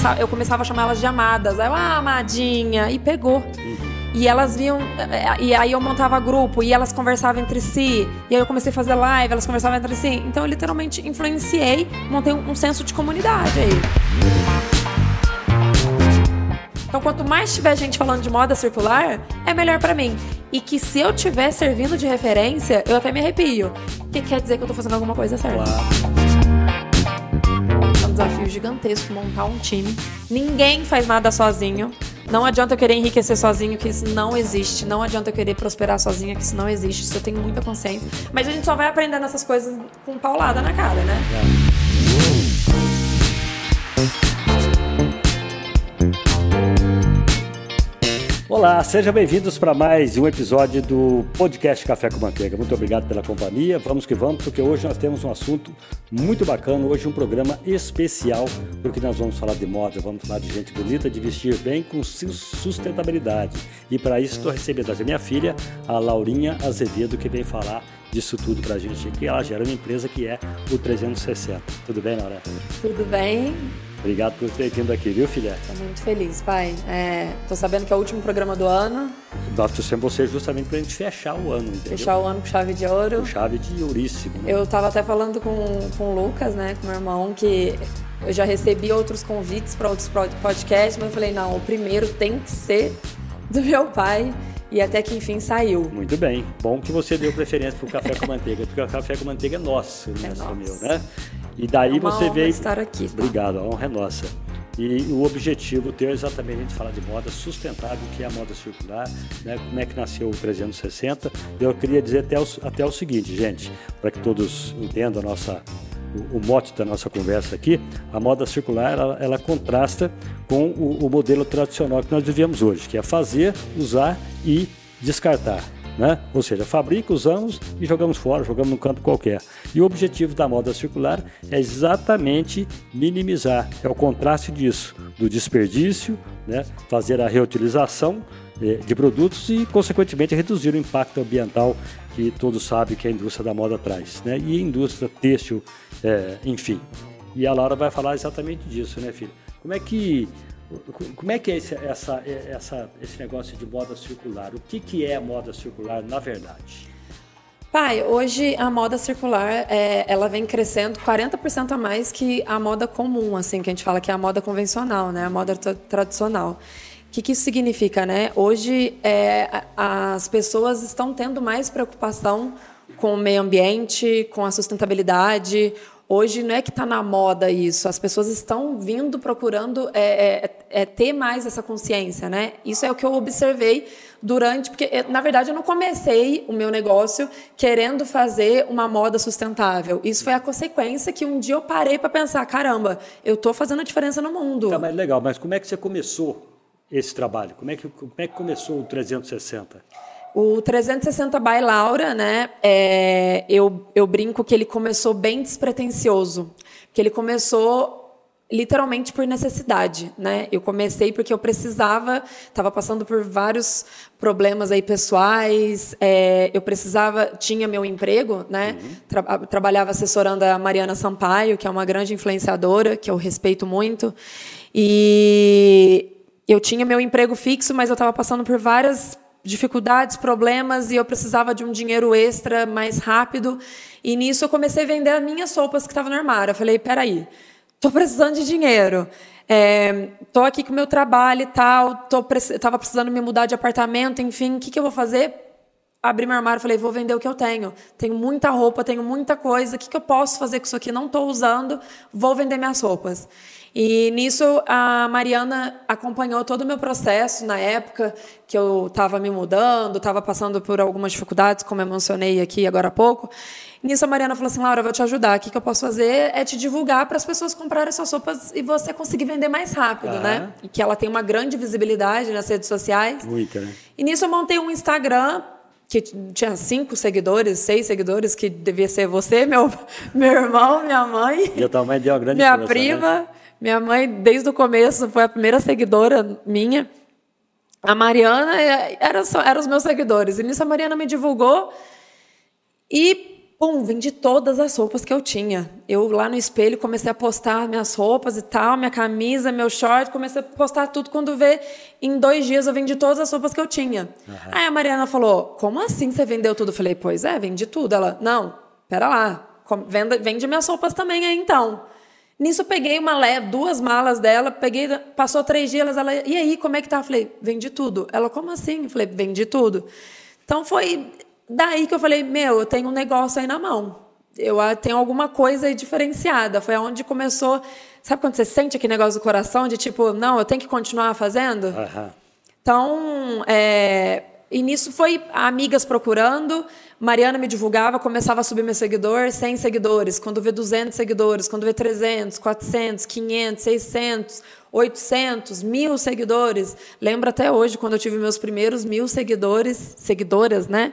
começava, eu começava a chamar elas de amadas. Aí eu, ah, amadinha. E pegou. E elas viam. E aí eu montava grupo e elas conversavam entre si. E aí eu comecei a fazer live, elas conversavam entre si. Então eu literalmente influenciei, montei um, um senso de comunidade aí. Então, quanto mais tiver gente falando de moda circular, é melhor para mim. E que se eu tiver servindo de referência, eu até me arrepio. Que quer dizer que eu tô fazendo alguma coisa certa. Claro. É desafio gigantesco montar um time. Ninguém faz nada sozinho. Não adianta eu querer enriquecer sozinho, que isso não existe. Não adianta eu querer prosperar sozinha, que isso não existe. Isso eu tenho muita consciência. Mas a gente só vai aprendendo essas coisas com paulada na cara, né? Olá, sejam bem-vindos para mais um episódio do podcast Café com Manteiga. Muito obrigado pela companhia. Vamos que vamos, porque hoje nós temos um assunto muito bacana. Hoje um programa especial, porque nós vamos falar de moda, vamos falar de gente bonita, de vestir bem com sustentabilidade. E para isso estou recebendo a minha filha, a Laurinha Azevedo, que vem falar disso tudo para a gente aqui. Ela gera uma empresa que é o 360. Tudo bem, Laura? Tudo bem? Obrigado por ter vindo aqui, viu, filha? Tô muito feliz, pai. É, tô sabendo que é o último programa do ano. Nós trouxemos você justamente pra gente fechar o ano, entendeu? Fechar o ano com chave de ouro. Com chave de ouríssimo. Né? Eu tava até falando com, com o Lucas, né, com meu irmão, que eu já recebi outros convites para outros podcasts, mas eu falei, não, o primeiro tem que ser do meu pai. E até que enfim saiu. Muito bem. Bom que você deu preferência pro café com manteiga, porque o café com manteiga é nosso, é é só nosso. meu, né? E daí É você veio. estar aqui? Obrigado, a honra é nossa. E o objetivo teu é exatamente a gente falar de moda sustentável, que é a moda circular, né? como é que nasceu o 360. Eu queria dizer até o, até o seguinte, gente, para que todos entendam a nossa, o, o mote da nossa conversa aqui, a moda circular ela, ela contrasta com o, o modelo tradicional que nós vivemos hoje, que é fazer, usar e descartar. Né? Ou seja, fabrica, usamos e jogamos fora, jogamos num canto qualquer. E o objetivo da moda circular é exatamente minimizar, é o contraste disso, do desperdício, né? fazer a reutilização eh, de produtos e, consequentemente, reduzir o impacto ambiental que todos sabem que a indústria da moda traz. Né? E a indústria têxtil, eh, enfim. E a Laura vai falar exatamente disso, né, filho? Como é que como é que é esse, essa, essa, esse negócio de moda circular? O que, que é moda circular na verdade? Pai, hoje a moda circular, é, ela vem crescendo 40% a mais que a moda comum, assim, que a gente fala que é a moda convencional, né? A moda tra- tradicional. O que, que isso significa, né? Hoje é, as pessoas estão tendo mais preocupação com o meio ambiente, com a sustentabilidade. Hoje não é que está na moda isso, as pessoas estão vindo procurando é, é, é, ter mais essa consciência, né? Isso é o que eu observei durante, porque eh, na verdade eu não comecei o meu negócio querendo fazer uma moda sustentável. Isso foi a consequência que um dia eu parei para pensar, caramba, eu estou fazendo a diferença no mundo. Tá, mas legal, mas como é que você começou esse trabalho? Como é que, como é que começou o 360? O 360 by Laura, né? é, eu, eu brinco que ele começou bem despretensioso. Que ele começou literalmente por necessidade, né? Eu comecei porque eu precisava, estava passando por vários problemas aí pessoais, é, eu precisava, tinha meu emprego, né? Tra- trabalhava assessorando a Mariana Sampaio, que é uma grande influenciadora, que eu respeito muito, e eu tinha meu emprego fixo, mas eu estava passando por várias dificuldades, problemas e eu precisava de um dinheiro extra mais rápido. E nisso eu comecei a vender as minhas roupas que estavam no armário. Eu falei, peraí, tô precisando de dinheiro. É, tô aqui com o meu trabalho e tal, tô, tava precisando me mudar de apartamento, enfim, o que, que eu vou fazer? Abri meu armário e falei, vou vender o que eu tenho. Tenho muita roupa, tenho muita coisa, o que, que eu posso fazer com isso aqui? Não estou usando, vou vender minhas roupas. E nisso a Mariana acompanhou todo o meu processo na época que eu estava me mudando, estava passando por algumas dificuldades, como eu mencionei aqui agora há pouco. Nisso a Mariana falou assim, Laura, eu vou te ajudar. O que, que eu posso fazer é te divulgar para as pessoas comprarem suas roupas e você conseguir vender mais rápido, Ah. né? E que ela tem uma grande visibilidade nas redes sociais. Muita, né? E nisso eu montei um Instagram que tinha cinco seguidores, seis seguidores, que devia ser você, meu, meu irmão, minha mãe, E a tua mãe deu uma grande minha força, prima. né? Minha mãe, desde o começo, foi a primeira seguidora minha. A Mariana é, era só, eram os meus seguidores. E nisso a Mariana me divulgou. E Pum, vendi todas as roupas que eu tinha. Eu lá no espelho comecei a postar minhas roupas e tal, minha camisa, meu short, comecei a postar tudo. Quando vê, em dois dias eu vendi todas as roupas que eu tinha. Uhum. Aí a Mariana falou: Como assim você vendeu tudo? Eu falei: Pois é, vendi tudo. Ela: Não, pera lá, vende, vende minhas roupas também aí então. Nisso eu peguei uma leve, duas malas dela, peguei, passou três dias, ela, e aí, como é que tá? Eu falei, vendi tudo. Ela, como assim? Eu falei, vendi tudo. Então foi Daí que eu falei, meu, eu tenho um negócio aí na mão. Eu ah, tenho alguma coisa aí diferenciada. Foi onde começou. Sabe quando você sente aquele negócio do coração de tipo, não, eu tenho que continuar fazendo? Uhum. Então, é, e nisso foi amigas procurando, Mariana me divulgava, começava a subir meu seguidor, 100 seguidores, quando vê 200 seguidores, quando vê 300, 400, 500, 600, 800, mil seguidores. Lembro até hoje, quando eu tive meus primeiros mil seguidores, seguidoras, né?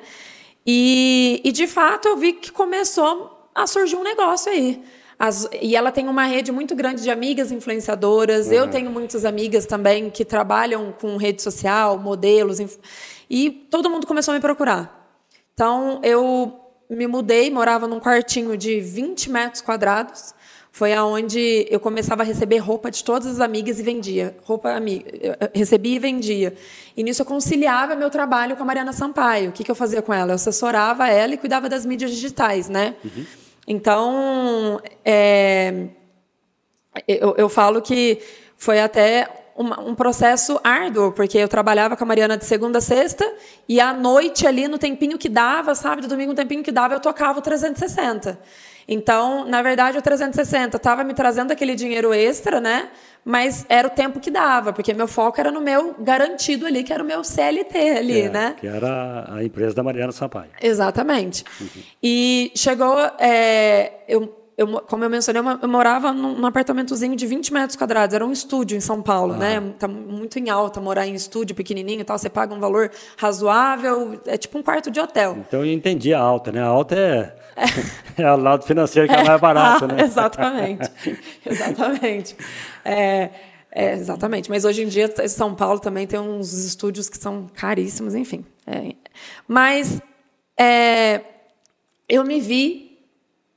E, e, de fato, eu vi que começou a surgir um negócio aí. As, e ela tem uma rede muito grande de amigas influenciadoras. Uhum. Eu tenho muitas amigas também que trabalham com rede social, modelos. E todo mundo começou a me procurar. Então, eu me mudei, morava num quartinho de 20 metros quadrados foi aonde eu começava a receber roupa de todas as amigas e vendia. Roupa amiga, recebia e vendia. E nisso eu conciliava meu trabalho com a Mariana Sampaio. O que, que eu fazia com ela? Eu assessorava ela e cuidava das mídias digitais, né? Uhum. Então, é, eu, eu falo que foi até um, um, processo árduo, porque eu trabalhava com a Mariana de segunda a sexta, e à noite ali, no tempinho que dava, sábado, domingo, no tempinho que dava, eu tocava o 360. Então, na verdade, o 360 estava me trazendo aquele dinheiro extra, né? Mas era o tempo que dava, porque meu foco era no meu garantido ali, que era o meu CLT ali, é, né? Que era a empresa da Mariana Sampaio. Exatamente. Uhum. E chegou. É, eu, eu, como eu mencionei, eu morava num, apartamentozinho de 20 metros quadrados. Era um estúdio em São Paulo, ah. né? Tá muito em alta morar em estúdio pequenininho e tal. Você paga um valor razoável, é tipo um quarto de hotel. Então eu entendi a alta, né? A alta é é, o lado financeiro que é, mais barato, ah, né? Exatamente. exatamente. É, é, exatamente. Mas hoje em dia, São Paulo também tem uns estúdios que são caríssimos, enfim. É, mas é, eu me vi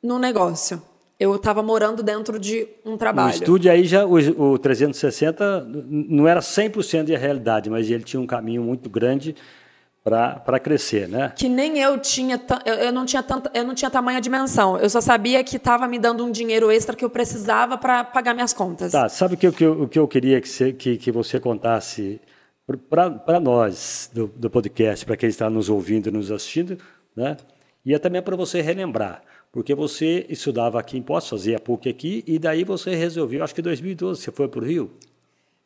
no negócio. Eu estava morando dentro de um trabalho. O estúdio aí já, o, o 360 não era 100% de realidade, mas ele tinha um caminho muito grande para crescer, né? Que nem eu tinha, eu, não tinha tanta, eu não tinha tamanha dimensão. Eu só sabia que estava me dando um dinheiro extra que eu precisava para pagar minhas contas. Tá, sabe o que, que, eu, que eu queria que você, que, que você contasse para nós do, do podcast, para quem está nos ouvindo e nos assistindo, né? E é também para você relembrar, porque você estudava aqui em Poços, fazia PUC aqui, e daí você resolveu, acho que em 2012 você foi para o Rio?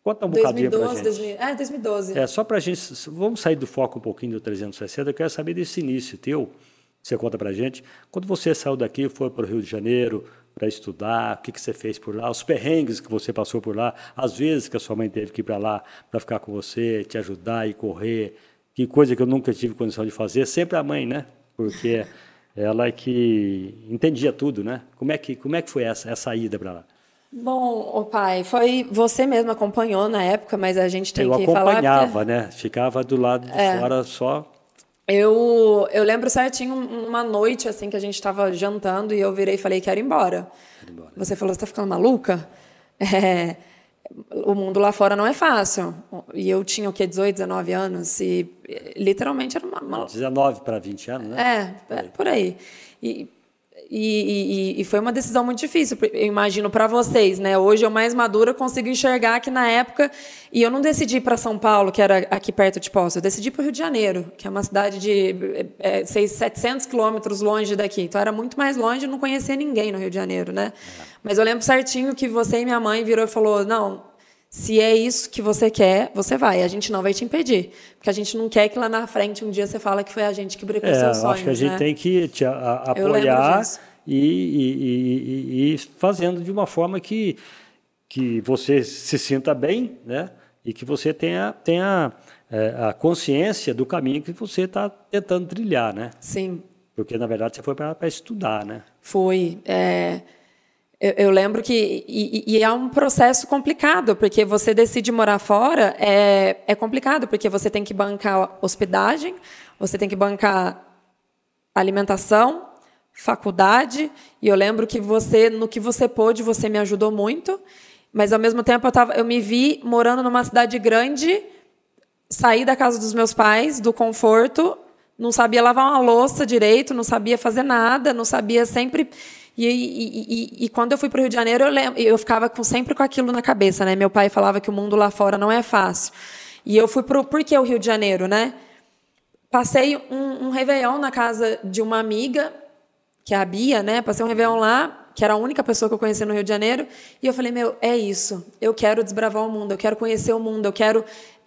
Conta um 2012, bocadinho para gente. 2000, é, 2012. É, só para a gente, vamos sair do foco um pouquinho do 360, eu quero saber desse início teu, você conta para a gente, quando você saiu daqui, foi para o Rio de Janeiro para estudar, o que, que você fez por lá, os perrengues que você passou por lá, as vezes que a sua mãe teve que ir para lá para ficar com você, te ajudar e correr, que coisa que eu nunca tive condição de fazer, sempre a mãe, né? Porque ela é que entendia tudo, né? Como é que, como é que foi essa, essa ida para lá? Bom, o pai, foi você mesmo acompanhou na época, mas a gente tem eu que falar. Eu acompanhava, né? Ficava do lado de é. fora só. Eu, eu lembro certinho uma noite assim que a gente estava jantando e eu virei e falei que era embora. embora. Você falou, você está ficando maluca? É, o mundo lá fora não é fácil. E eu tinha o quê? 18, 19 anos e literalmente era uma. uma... 19 para 20 anos, né? É, é por aí. E e, e, e, foi uma decisão muito difícil, eu imagino, para vocês. Né? Hoje eu, mais madura, consigo enxergar que na época. E eu não decidi para São Paulo, que era aqui perto de Poços, eu decidi para o Rio de Janeiro, que é uma cidade de é, 700 quilômetros longe daqui. Então era muito mais longe, não conhecia ninguém no Rio de Janeiro. Né? Mas eu lembro certinho que você e minha mãe virou e falou: não, se é isso que você quer, você vai. A gente não vai te impedir. Porque a gente não quer que lá na frente um dia você fala que foi a gente que brincou é, seus sonhos. Acho que a gente né? tem que te a, a, apoiar e, e, e, e, fazendo de uma forma que, que você se sinta bem, né? E que você tenha, tenha é, a consciência do caminho que você está tentando trilhar, né? Sim. Porque, na verdade, você foi para estudar, né? Foi. É... Eu, eu, lembro que. E, e, é um processo complicado, porque você decide morar fora, é, é complicado, porque você tem que bancar hospedagem, você tem que bancar alimentação, faculdade, e eu lembro que você, no que você pôde, você me ajudou muito, mas ao mesmo tempo eu, tava, eu me vi morando numa cidade grande, saí da casa dos meus pais, do conforto, não sabia lavar uma louça direito, não sabia fazer nada, não sabia sempre. E, e, e, e quando eu fui para o Rio de Janeiro, eu, lembro, eu ficava com, sempre com aquilo na cabeça, né? Meu pai falava que o mundo lá fora não é fácil. E eu fui para por que o Rio de Janeiro, né? Passei um, um Réveillon na casa de uma amiga, que é a Bia, né? Passei um Réveillon lá, que era a única pessoa que eu conhecia no Rio de Janeiro, e eu falei, meu, é isso. Eu quero desbravar o mundo, eu quero conhecer o mundo, eu quero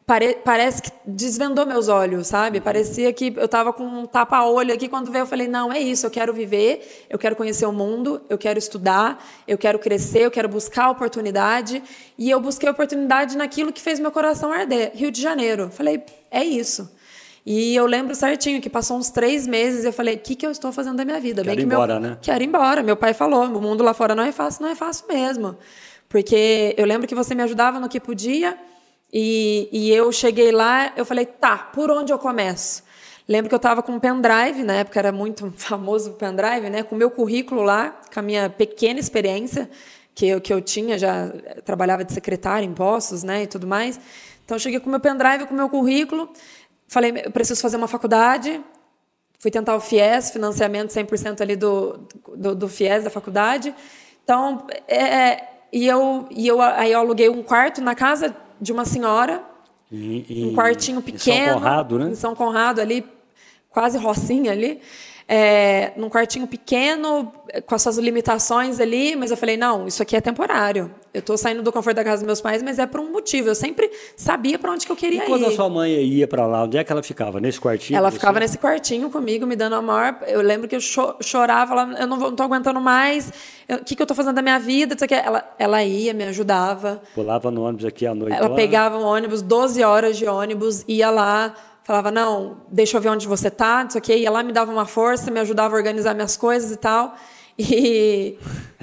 Pare, parece que desvendou meus olhos, sabe? Parecia que eu estava com um tapa-olho aqui. Quando veio, eu falei: não, é isso, eu quero viver, eu quero conhecer o mundo, eu quero estudar, eu quero crescer, eu quero buscar oportunidade. E eu busquei oportunidade naquilo que fez meu coração arder Rio de Janeiro. Falei: é isso. E eu lembro certinho que passou uns três meses e eu falei: o que, que eu estou fazendo da minha vida? Quero ir embora, meu... né? Quero ir embora. Meu pai falou: o mundo lá fora não é fácil, não é fácil mesmo. Porque eu lembro que você me ajudava no que podia. E, e eu cheguei lá, eu falei, tá, por onde eu começo? Lembro que eu estava com um pendrive, na época era muito famoso o pendrive, né? Com o meu currículo lá, com a minha pequena experiência que eu, que eu tinha, já trabalhava de secretária em postos, né, e tudo mais. Então, eu cheguei com o meu pendrive, com o meu currículo, falei, eu preciso fazer uma faculdade, fui tentar o FIES, financiamento 100% ali do, do, do FIES da faculdade. Então, é, é, e eu, e eu, aí eu aluguei um quarto na casa de uma senhora, um quartinho pequeno. Em São Conrado, né? Em São Conrado, ali, quase Rocinha ali é, num quartinho pequeno, com as suas limitações ali, mas eu falei, não, isso aqui é temporário. Eu estou saindo do conforto da casa dos meus pais, mas é por um motivo. Eu sempre sabia para onde que eu queria e quando ir. Quando a sua mãe ia para lá, onde é que ela ficava? Nesse quartinho? Ela ficava nesse quartinho comigo, me dando a maior... Eu lembro que eu chorava, ela, eu não estou aguentando mais, o que, que eu estou fazendo da minha vida? Ela, ela ia, me ajudava. Pulava no ônibus aqui à noite. Ela pegava um ônibus, 12 horas de ônibus, ia lá falava, não, deixa eu ver onde você está, não sei o quê. Ia lá, me dava uma força, me ajudava a organizar minhas coisas e tal. E,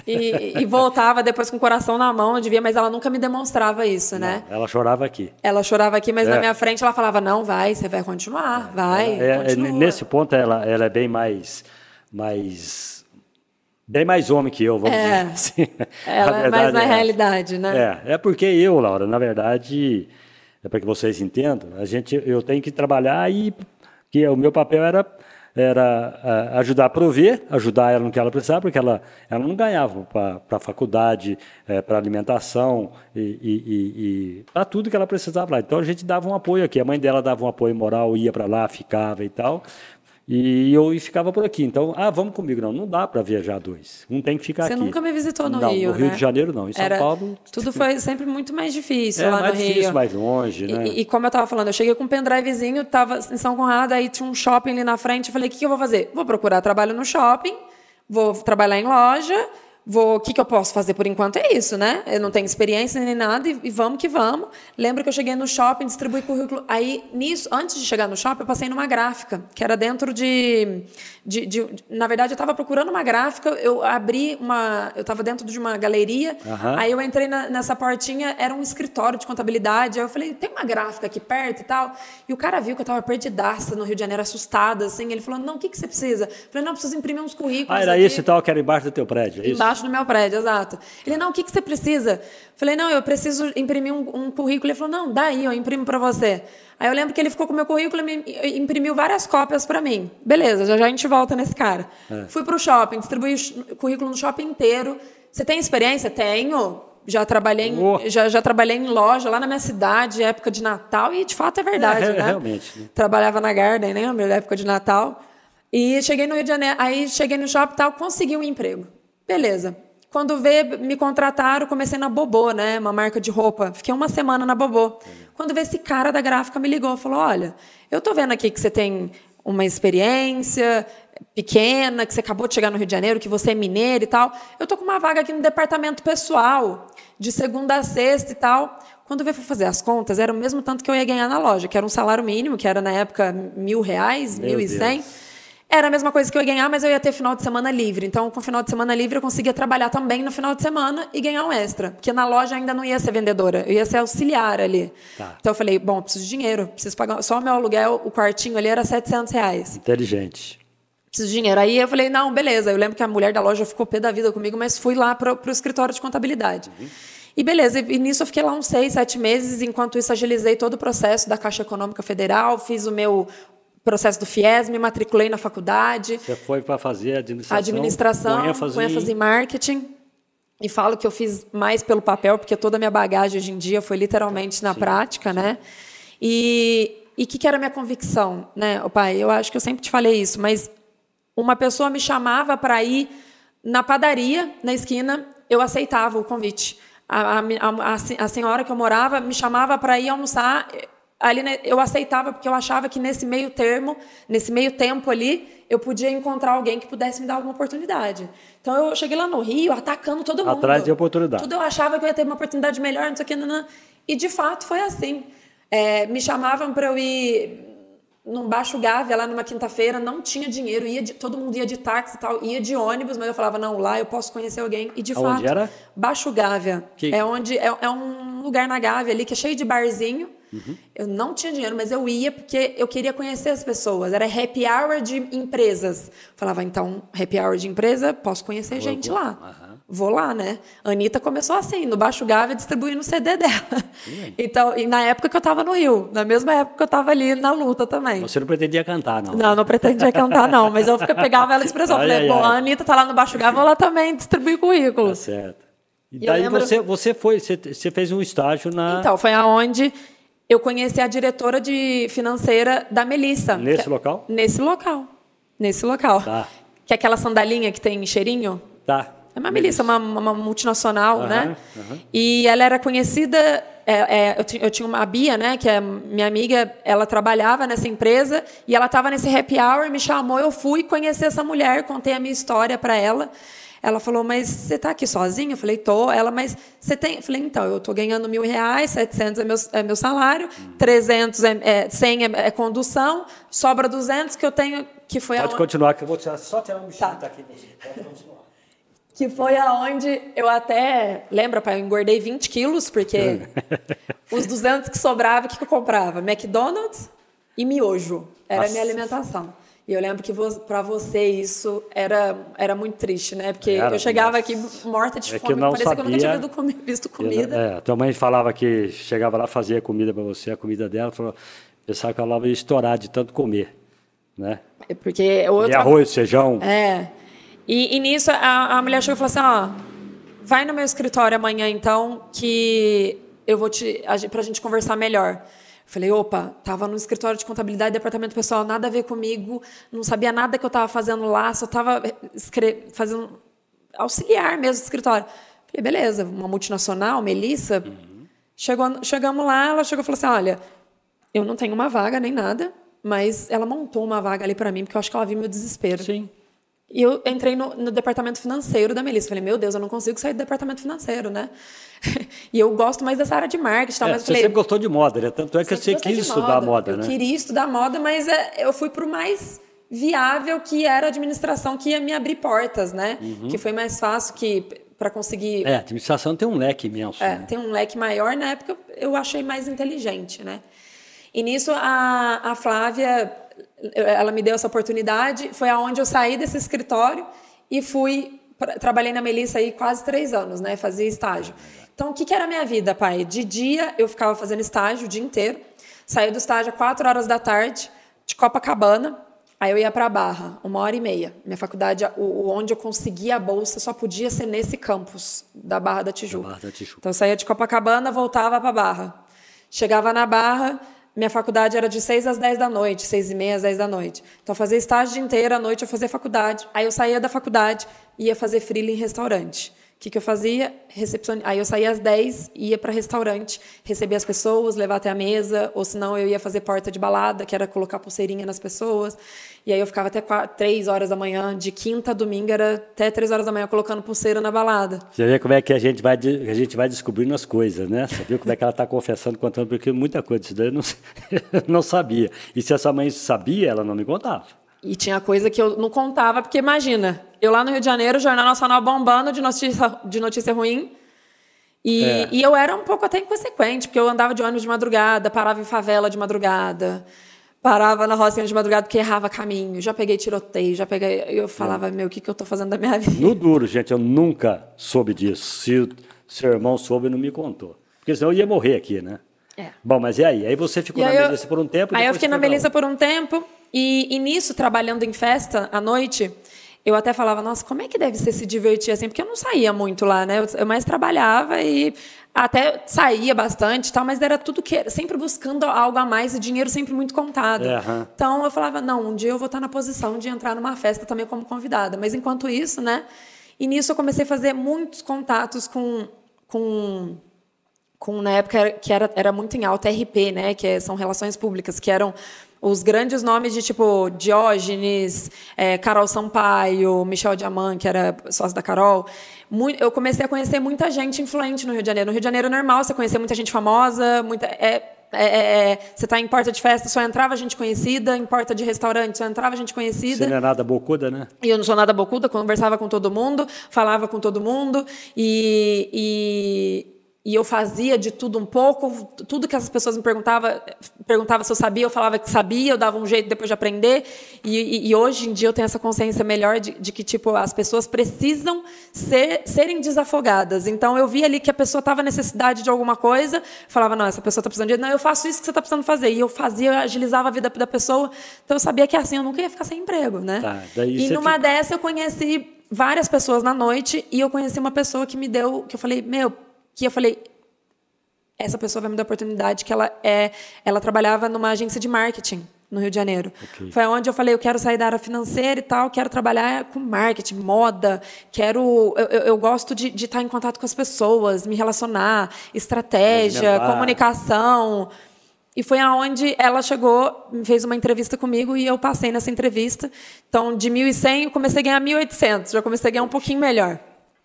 e, e, voltava depois com o coração na mão, devia, mas ela nunca me demonstrava isso, né? Não, ela chorava aqui. Ela chorava aqui, mas é. na minha frente ela falava, não, vai, você vai continuar, vai, é, é, Nesse ponto ela, ela é bem mais, mais bem mais homem que eu, vamos é, dizer assim. Ela é mais na é, realidade, né? É, é porque eu, Laura, na verdade, é para que vocês entendam, a gente, eu tenho que trabalhar e que o meu papel era era ajudar a prover, ajudar ela no que ela precisava, porque ela, ela não ganhava para a faculdade, é, para alimentação e, e, e para tudo que ela precisava lá. Então a gente dava um apoio aqui. A mãe dela dava um apoio moral, ia para lá, ficava e tal. E eu ficava por aqui. Então, ah, vamos comigo. Não, não dá para viajar dois. Um tem que ficar Você aqui. Você nunca me visitou no não, Rio, No Rio né? de Janeiro, não. Em São Era, Paulo... Tudo foi sempre muito mais difícil é, lá mais no difícil, Rio. mais longe, né? E, e como eu estava falando, eu cheguei com um pendrivezinho, estava em São Conrado, aí tinha um shopping ali na frente. Eu falei, o que, que eu vou fazer? Vou procurar trabalho no shopping, vou trabalhar em loja Vou, o que, que eu posso fazer por enquanto é isso, né? Eu não tenho experiência nem nada e, e, vamos que vamos. Lembro que eu cheguei no shopping, distribuí currículo. Aí, nisso, antes de chegar no shopping, eu passei numa gráfica, que era dentro de. de, de, na verdade, eu estava procurando uma gráfica, eu abri uma. Eu estava dentro de uma galeria, uhum. aí eu entrei na, nessa portinha, era um escritório de contabilidade. Aí eu falei, tem uma gráfica aqui perto e tal. E o cara viu que eu estava perdidaça no Rio de Janeiro, assustada, assim. Ele falou, não, o que, que você precisa? Eu falei, não, eu preciso imprimir uns currículos. Ah, era aqui. isso e tal, que era embaixo do teu prédio, é isso? Embaixo do meu prédio, exato. Ele, não, o que, que você precisa? Falei, não, eu preciso imprimir um, um currículo. Ele falou, não, daí, eu imprimo para você. Aí eu lembro que ele ficou com o meu currículo e imprimiu várias cópias para mim. Beleza, já já a gente volta nesse cara. É. Fui para o shopping, distribuí o currículo no shopping inteiro. Você tem experiência? Tenho. Já trabalhei, em, Oh. já, já trabalhei em loja lá na minha cidade, época de Natal, e de fato é verdade, É, né? realmente, né? Trabalhava na Garden, né? Na época de Natal. E cheguei no Rio de Janeiro, aí cheguei no shopping e tal, consegui um emprego. Beleza. Quando vê, me contrataram, comecei na Bobô, né? Uma marca de roupa. Fiquei uma semana na Bobô. Quando vê esse cara da gráfica me ligou, falou: "Olha, eu tô vendo aqui que você tem uma experiência pequena, que você acabou de chegar no Rio de Janeiro, que você é mineiro e tal. Eu tô com uma vaga aqui no departamento pessoal, de segunda a sexta e tal. Quando veio fazer as contas, era o mesmo tanto que eu ia ganhar na loja, que era um salário mínimo, que era na época mil reais, Meu mil e cem. Deus. Era a mesma coisa que eu ia ganhar, mas eu ia ter final de semana livre. Então, com final de semana livre, eu conseguia trabalhar também no final de semana e ganhar um extra. Porque na loja ainda não ia ser vendedora, eu ia ser auxiliar ali. Tá. Então, eu falei, bom, eu preciso de dinheiro, preciso pagar. Só o meu aluguel, o quartinho ali era 700 reais. Inteligente. preciso de dinheiro. Aí eu falei, não, beleza. Eu lembro que a mulher da loja ficou pé da vida comigo, mas fui lá para o escritório de contabilidade. Uhum. E beleza, e nisso eu fiquei lá uns seis, sete meses. Enquanto isso, agilizei todo o processo da Caixa Econômica Federal, fiz o meu processo do FIES, me matriculei na faculdade. Você foi para fazer administração, administração com ênfase, ênfase em marketing. E falo que eu fiz mais pelo papel, porque toda a minha bagagem hoje em dia foi literalmente na sim, prática, sim. né? E o que, que era a minha convicção, né, o pai? Eu acho que eu sempre te falei isso, mas uma pessoa me chamava para ir na padaria, na esquina, eu aceitava o convite. A, a, a, a senhora que eu morava me chamava para ir almoçar, ali né, eu aceitava porque eu achava que nesse meio termo, nesse meio tempo ali, eu podia encontrar alguém que pudesse me dar alguma oportunidade. Então eu cheguei lá no Rio atacando todo mundo. Atrás de oportunidade. Tudo eu achava que eu ia ter uma oportunidade melhor, não sei o que, não, não. e de fato foi assim. É, me chamavam para eu ir num Baixo Gávea, lá numa quinta-feira, não tinha dinheiro, ia de, todo mundo ia de táxi e tal, ia de ônibus, mas eu falava, não, lá eu posso conhecer alguém. E de Aonde fato, era? Baixo Gávea. Que... É onde é, é, um lugar na Gávea ali que é cheio de barzinho. Uhum. Eu não tinha dinheiro, mas eu ia porque eu queria conhecer as pessoas. Era happy hour de empresas. Falava, então, happy hour de empresa, posso conhecer vou, gente vou. lá. Uhum vou lá, né? A Anitta começou assim, no Baixo Gávea, distribuindo o CD dela. Então, e na época que eu estava no Rio, na mesma época que eu estava ali na luta também. Você não pretendia cantar, não? Não, não pretendia cantar, não. Mas eu pegava ela de expressão. Ai, falei, ai, bom, ai. a Anitta tá lá no Baixo Gávea, ela também distribui currículo. Tá certo. E, e daí lembro... você, você foi, você, você fez um estágio na... Então, foi aonde eu conheci a diretora de financeira da Melissa. Nesse que, local? Nesse local. Nesse local. Tá. Que é aquela sandalinha que tem cheirinho. Tá. É uma Melissa, uma, uma multinacional, uhum, né? Uhum. E ela era conhecida. É, é, eu, eu, tinha uma Bia, né? Que é minha amiga. Ela trabalhava nessa empresa e ela estava nesse happy hour, me chamou, eu fui conhecer essa mulher, contei a minha história para ela. Ela falou, mas você está aqui sozinha? Eu falei, tô. Ela, mas você tem? Eu falei, então, eu estou ganhando mil reais, 700 é meu, é meu salário, 300 é, é 100 é, é, condução, sobra 200 que eu tenho, que foi Pode a... continuar, que eu vou tirar, só tirar um bichinho tá. daqui. Você que foi aonde eu até. Lembra, pai? Eu engordei 20 quilos, porque os 200 que sobrava, o que, que eu comprava? McDonald's e miojo. Era Nossa. a minha alimentação. E eu lembro que para você isso era, era muito triste, né? Porque era, eu chegava aqui morta de é fome, que não parecia sabia, que eu nunca tinha visto comida. Eu, é, tua mãe falava que chegava lá, fazia comida para você, a comida dela, falou, pensava que ela ia estourar de tanto comer, né? É porque outra... E arroz, feijão. É. E, e nisso a, a mulher chegou e falou assim: ó, vai no meu escritório amanhã então, que eu vou te. para a gente conversar melhor. Falei, opa, tava no escritório de contabilidade, departamento pessoal, nada a ver comigo, não sabia nada que eu estava fazendo lá, só estava fazendo auxiliar mesmo no escritório. Falei, beleza, uma multinacional, Melissa. Uhum. Chegou, chegamos lá, ela chegou e falou assim: olha, eu não tenho uma vaga nem nada, mas ela montou uma vaga ali para mim, porque eu acho que ela viu meu desespero. Sim. E eu entrei no, no, departamento financeiro da Melissa. Falei, meu Deus, eu não consigo sair do departamento financeiro, né? e eu gosto mais dessa área de marketing. Tal, é, mas você falei, sempre gostou de moda, né? Tanto é que você quis estudar moda, moda eu né? Eu queria estudar moda, mas é, eu fui para o mais viável, que era a administração, que ia me abrir portas, né? Uhum. Que foi mais fácil que para conseguir... É, a administração tem um leque imenso. É, né? tem um leque maior. Na época, eu achei mais inteligente, né? E nisso, a, a Flávia ela me deu essa oportunidade, foi aonde eu saí desse escritório e fui trabalhei na Melissa aí quase três anos, né? Fazia estágio. Então, o que, que era a minha vida, pai? De dia eu ficava fazendo estágio o dia inteiro. Saía do estágio às quatro horas da tarde, de Copacabana. Aí eu ia para a Barra, uma hora e meia. Minha faculdade, o, onde eu conseguia a bolsa, só podia ser nesse campus da Barra da Tijuca. Barra da Tijuca. Então eu saía de Copacabana, voltava para a Barra. Chegava na Barra, minha faculdade era de 6 às 10 da noite, 6 e meia às 10 da noite. Então, eu fazia estágio inteiro, à noite eu fazia faculdade. Aí eu saía da faculdade e ia fazer freela em restaurante. Que, que eu fazia? Recepcion... Aí eu saía às 10, ia para restaurante, receber as pessoas, levar até a mesa, ou senão eu ia fazer porta de balada, que era colocar pulseirinha nas pessoas. E aí eu ficava até 4, 3 horas da manhã, de quinta a domingo, era até 3 horas da manhã colocando pulseira na balada. Você vê como é que a gente vai, a gente vai descobrindo as coisas, né? Você viu como é que ela está confessando, contando, porque muita coisa disso daí eu não, não sabia. E se a sua mãe sabia, ela não me contava. E tinha coisa que eu não contava, porque imagina, eu lá no Rio de Janeiro, Jornal Nacional bombando de notícia, de notícia ruim. E, é. e eu era um pouco até inconsequente, porque eu andava de ônibus de madrugada, parava em favela de madrugada. parava na rocinha de madrugada porque errava caminho. Já peguei tiroteio, já peguei. Eu falava, meu, o que, que eu estou fazendo da minha vida? No duro, gente, eu nunca soube disso. Se seu irmão soube, não me contou. Porque senão eu ia morrer aqui, né? É. Bom, mas e aí? Aí você ficou E na eu- Melissa por um tempo? Aí eu fiquei na Melissa por um tempo e, e nisso, trabalhando em festa à noite, eu até falava, nossa, como é que deve ser se divertir assim? Porque eu não saía muito lá, né? Eu, mais trabalhava e até saía bastante tal, mas era tudo que sempre buscando algo a mais e dinheiro sempre muito contado. Aham. Então eu falava, não, um dia eu vou estar na posição de entrar numa festa também como convidada. Mas enquanto isso, né? E nisso eu comecei a fazer muitos contatos com, com com na época era- que era, era muito em alta RP, né, que é- são relações públicas, que eram os grandes nomes de tipo Diógenes, eh, Carol Sampaio, Michel Diamant, que era sócio da Carol. Mui- eu comecei a conhecer muita gente influente no Rio de Janeiro. No Rio de Janeiro é normal você conhecer muita gente famosa, muita é, é, é, é, você está em porta de festa, só entrava gente conhecida, em porta de restaurante, só entrava gente conhecida. Você não é nada bocuda, né? E eu não sou nada bocuda, conversava com todo mundo, falava com todo mundo e, e, e eu fazia de tudo um pouco. Tudo que as pessoas me perguntavam, perguntava se eu sabia, eu falava que sabia, eu dava um jeito depois de aprender. E, e- e hoje em dia eu tenho essa consciência melhor de, de que tipo as pessoas precisam ser, serem desafogadas. Então eu via ali que a pessoa estava necessidade de alguma coisa, falava não, essa pessoa está precisando de, não, eu faço isso que você está precisando fazer. E eu fazia, eu agilizava a vida da pessoa. Então eu sabia que assim eu nunca ia ficar sem emprego, né? Tá, e numa fica- dessa eu conheci várias pessoas na noite e eu conheci uma pessoa que me deu, que eu falei, meu, que eu falei, essa pessoa vai me dar oportunidade que ela é, ela trabalhava numa agência de marketing no Rio de Janeiro. Ok. Foi onde eu falei, eu quero sair da área financeira e tal, quero trabalhar com marketing, moda, quero, eu, eu- gosto de, de estar em contato com as pessoas, me relacionar, estratégia, comunicação. E foi aonde ela chegou, fez uma entrevista comigo e eu passei nessa entrevista. Então, de 1.100, eu comecei a ganhar 1.800. Já comecei a ganhar um pouquinho melhor.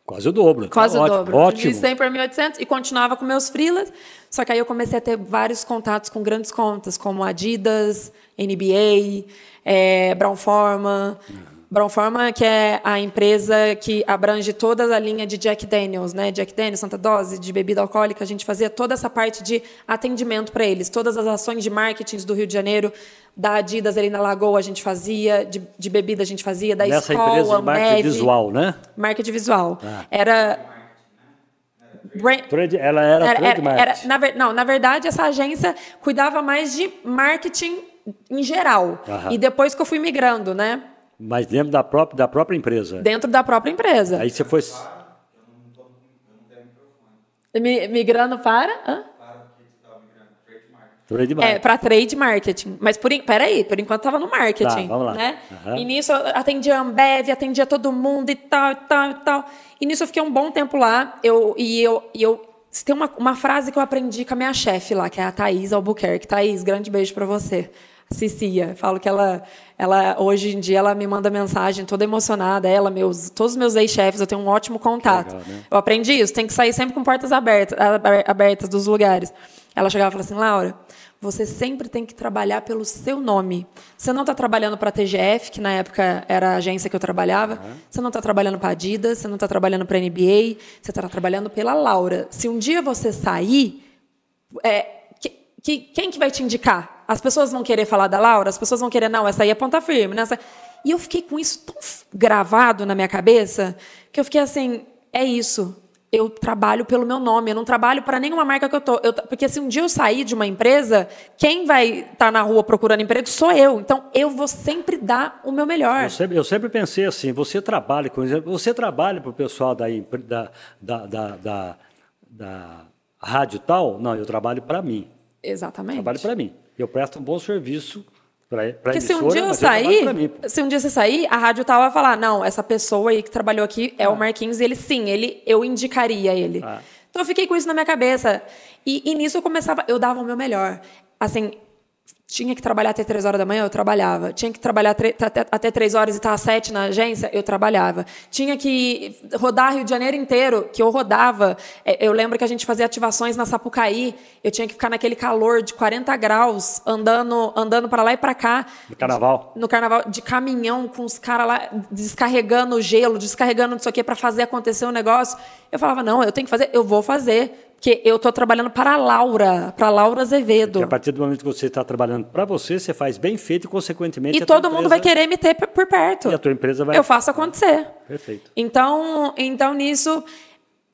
Quase o dobro. Tá Quase o ótimo, dobro. Ótimo. De 1.100 para 1.800 e continuava com meus freelas. Só que aí eu comecei a ter vários contatos com grandes contas, como Adidas, NBA, eh, Brown Forman. Brown Forman, que é a empresa que abrange toda a linha de Jack Daniels, né? Jack Daniels, Santa Dose, de bebida alcoólica. A gente fazia toda essa parte de atendimento para eles. Todas as ações de marketing do Rio de Janeiro, da Adidas ali na Lagoa a gente fazia, de, de bebida a gente fazia, da Nessa escola, empresa de marketing Ambev. visual, né? Marketing visual. Ah. Era. Brand- ela era, era, era- era- na, ver- não, na verdade, essa agência cuidava mais de marketing em geral. E depois que eu fui migrando, né? Mas dentro da própria, da própria empresa. Dentro da própria empresa. Aí você foi. Mi- Migrando para. Hã? Trade marketing. É, para trade marketing. Mas por, peraí, por enquanto estava no marketing. Tá, vamos lá. Né? Aham. E nisso eu atendia a Ambev, atendia todo mundo e tal, e tal, e tal. E nisso eu fiquei um bom tempo lá. Eu, e eu. E eu tem uma, uma frase que eu aprendi com a minha chefe lá, que é a Thaís Albuquerque. Thaís, grande beijo para você. Cicia, falo que ela, ela hoje em dia ela me manda mensagem toda emocionada, ela, meus, todos os meus ex-chefes, eu tenho um ótimo contato. legal, né? Eu aprendi isso, tem que sair sempre com portas abertas, aber- abertas dos lugares. Ela chegava e falava assim, Laura, você sempre tem que trabalhar pelo seu nome. Você não está trabalhando para a TGF, que na época era a agência que eu trabalhava. Você não está trabalhando para a Adidas, você não está trabalhando para a NBA, você está trabalhando pela Laura. Se um dia você sair, é, que- que- quem que vai te indicar? As pessoas vão querer falar da Laura? As pessoas vão querer, não, essa aí é ponta firme. Né? Essa- E eu fiquei com isso tão gravado na minha cabeça que eu fiquei assim, é isso. Eu trabalho pelo meu nome, eu não trabalho para nenhuma marca que eu tô. Eu porque se um dia eu sair de uma empresa, quem vai estar na rua procurando emprego sou eu. Então eu vou sempre dar o meu melhor. Eu sempre, eu sempre pensei assim, você trabalha com você trabalha para o pessoal da, da, da, da, da rádio tal? Não, eu trabalho para mim. Exatamente. Trabalho para mim. Eu presto um bom serviço para Porque se um dia eu sair, se um dia você sair, a rádio tal vai falar, não, essa pessoa aí que trabalhou aqui é o Marquinhos, e ele sim, ele, eu indicaria ele. Ah. Então eu fiquei com isso na minha cabeça. E, e nisso eu começava, eu dava o meu melhor. Assim, tinha que trabalhar até três horas da manhã, eu trabalhava. Tinha que trabalhar até, três horas e estar às sete na agência, eu trabalhava. Tinha que rodar Rio de Janeiro inteiro, que eu rodava. É, Eu lembro que a gente fazia ativações na Sapucaí, eu tinha que ficar naquele calor de 40 graus, andando, andando para lá e para cá No carnaval. no carnaval de caminhão com os caras lá descarregando gelo, descarregando não sei o que para fazer acontecer o negócio. Eu falava, não, eu tenho que fazer, eu vou fazer. Porque eu estou trabalhando para a Laura, para a Laura Azevedo. Porque a partir do momento que você está trabalhando para você, você faz bem feito e, consequentemente, e todo mundo vai querer me ter por perto. E a tua empresa vai. Eu faço acontecer. Perfeito. Então, então nisso, o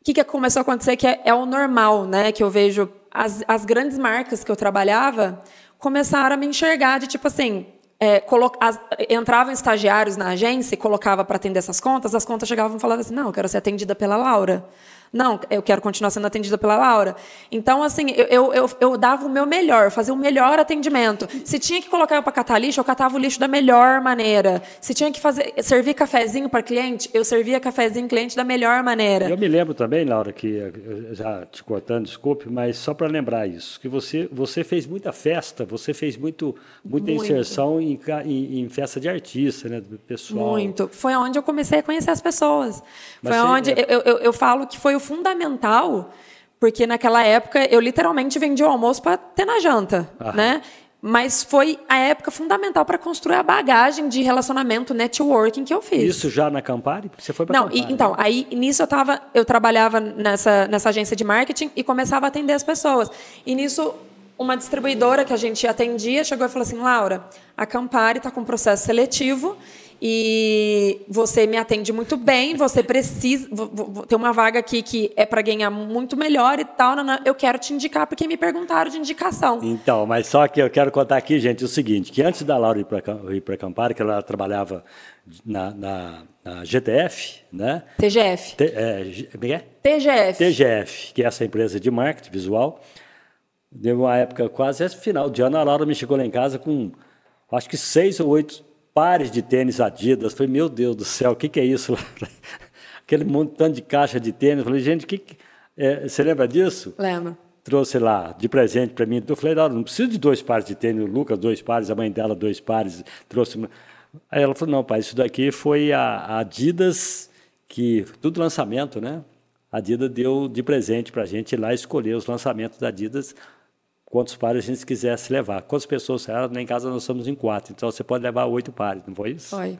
que, que começou a acontecer que é, é, o normal, né? Que eu vejo as, as grandes marcas que eu trabalhava começaram a me enxergar de tipo assim, é, as, entravam estagiários na agência e colocava para atender essas contas, as contas chegavam e falavam assim, não, eu quero ser atendida pela Laura. Não, eu quero continuar sendo atendida pela Laura. Então, assim, eu, eu, eu, eu dava o meu melhor, fazia o melhor atendimento. Se tinha que colocar eu para catar lixo, eu catava o lixo da melhor maneira. Se tinha que fazer, servir cafezinho para cliente, eu servia cafezinho cliente da melhor maneira. Eu me lembro também, Laura, que já te cortando, desculpe, mas só para lembrar isso, que você, você fez muita festa, você fez muito, muita muito. inserção em, em, em, festa de artista, né, do pessoal. Muito. Foi onde eu comecei a conhecer as pessoas. Mas foi onde é... eu, eu, eu falo que foi fundamental, porque naquela época eu literalmente vendi o almoço para ter na janta, né? Mas foi a época fundamental para construir a bagagem de relacionamento, networking que eu fiz. Isso já na Campari? Você foi para Não, Campari, e, então, né? aí nisso eu tava, eu trabalhava nessa, nessa agência de marketing e começava a atender as pessoas. E nisso uma distribuidora que a gente atendia chegou e falou assim: Laura, a Campari está com um processo seletivo e você me atende muito bem, você precisa. Tem uma vaga aqui que é para ganhar muito melhor e tal. Eu quero te indicar, porque me perguntaram de indicação. Então, mas só que eu quero contar aqui, gente, o seguinte: que antes da Laura ir para Campari, que ela trabalhava na, na, na GTF, né? TGF. T, é, é, é? TGF. TGF, que é essa empresa de marketing visual. Deu uma época quase final de ano, a Laura me chegou lá em casa com acho que seis ou oito pares de tênis Adidas. Falei, meu Deus do céu, o que, que é isso? Aquele montão de caixa de tênis. Falei, gente, que, que é, você lembra disso? Lembro. Trouxe lá de presente para mim. Eu falei, não, não preciso de dois pares de tênis. O Lucas, dois pares, a mãe dela, dois pares. Trouxe. Aí ela falou, não, pai, isso daqui foi a Adidas, que tudo lançamento, né? A Adidas deu de presente para a gente ir lá escolher os lançamentos da Adidas quantos pares a gente quisesse levar. Quantas pessoas eram? Em casa nós somos em quatro, então você pode levar oito pares, não foi isso? Foi.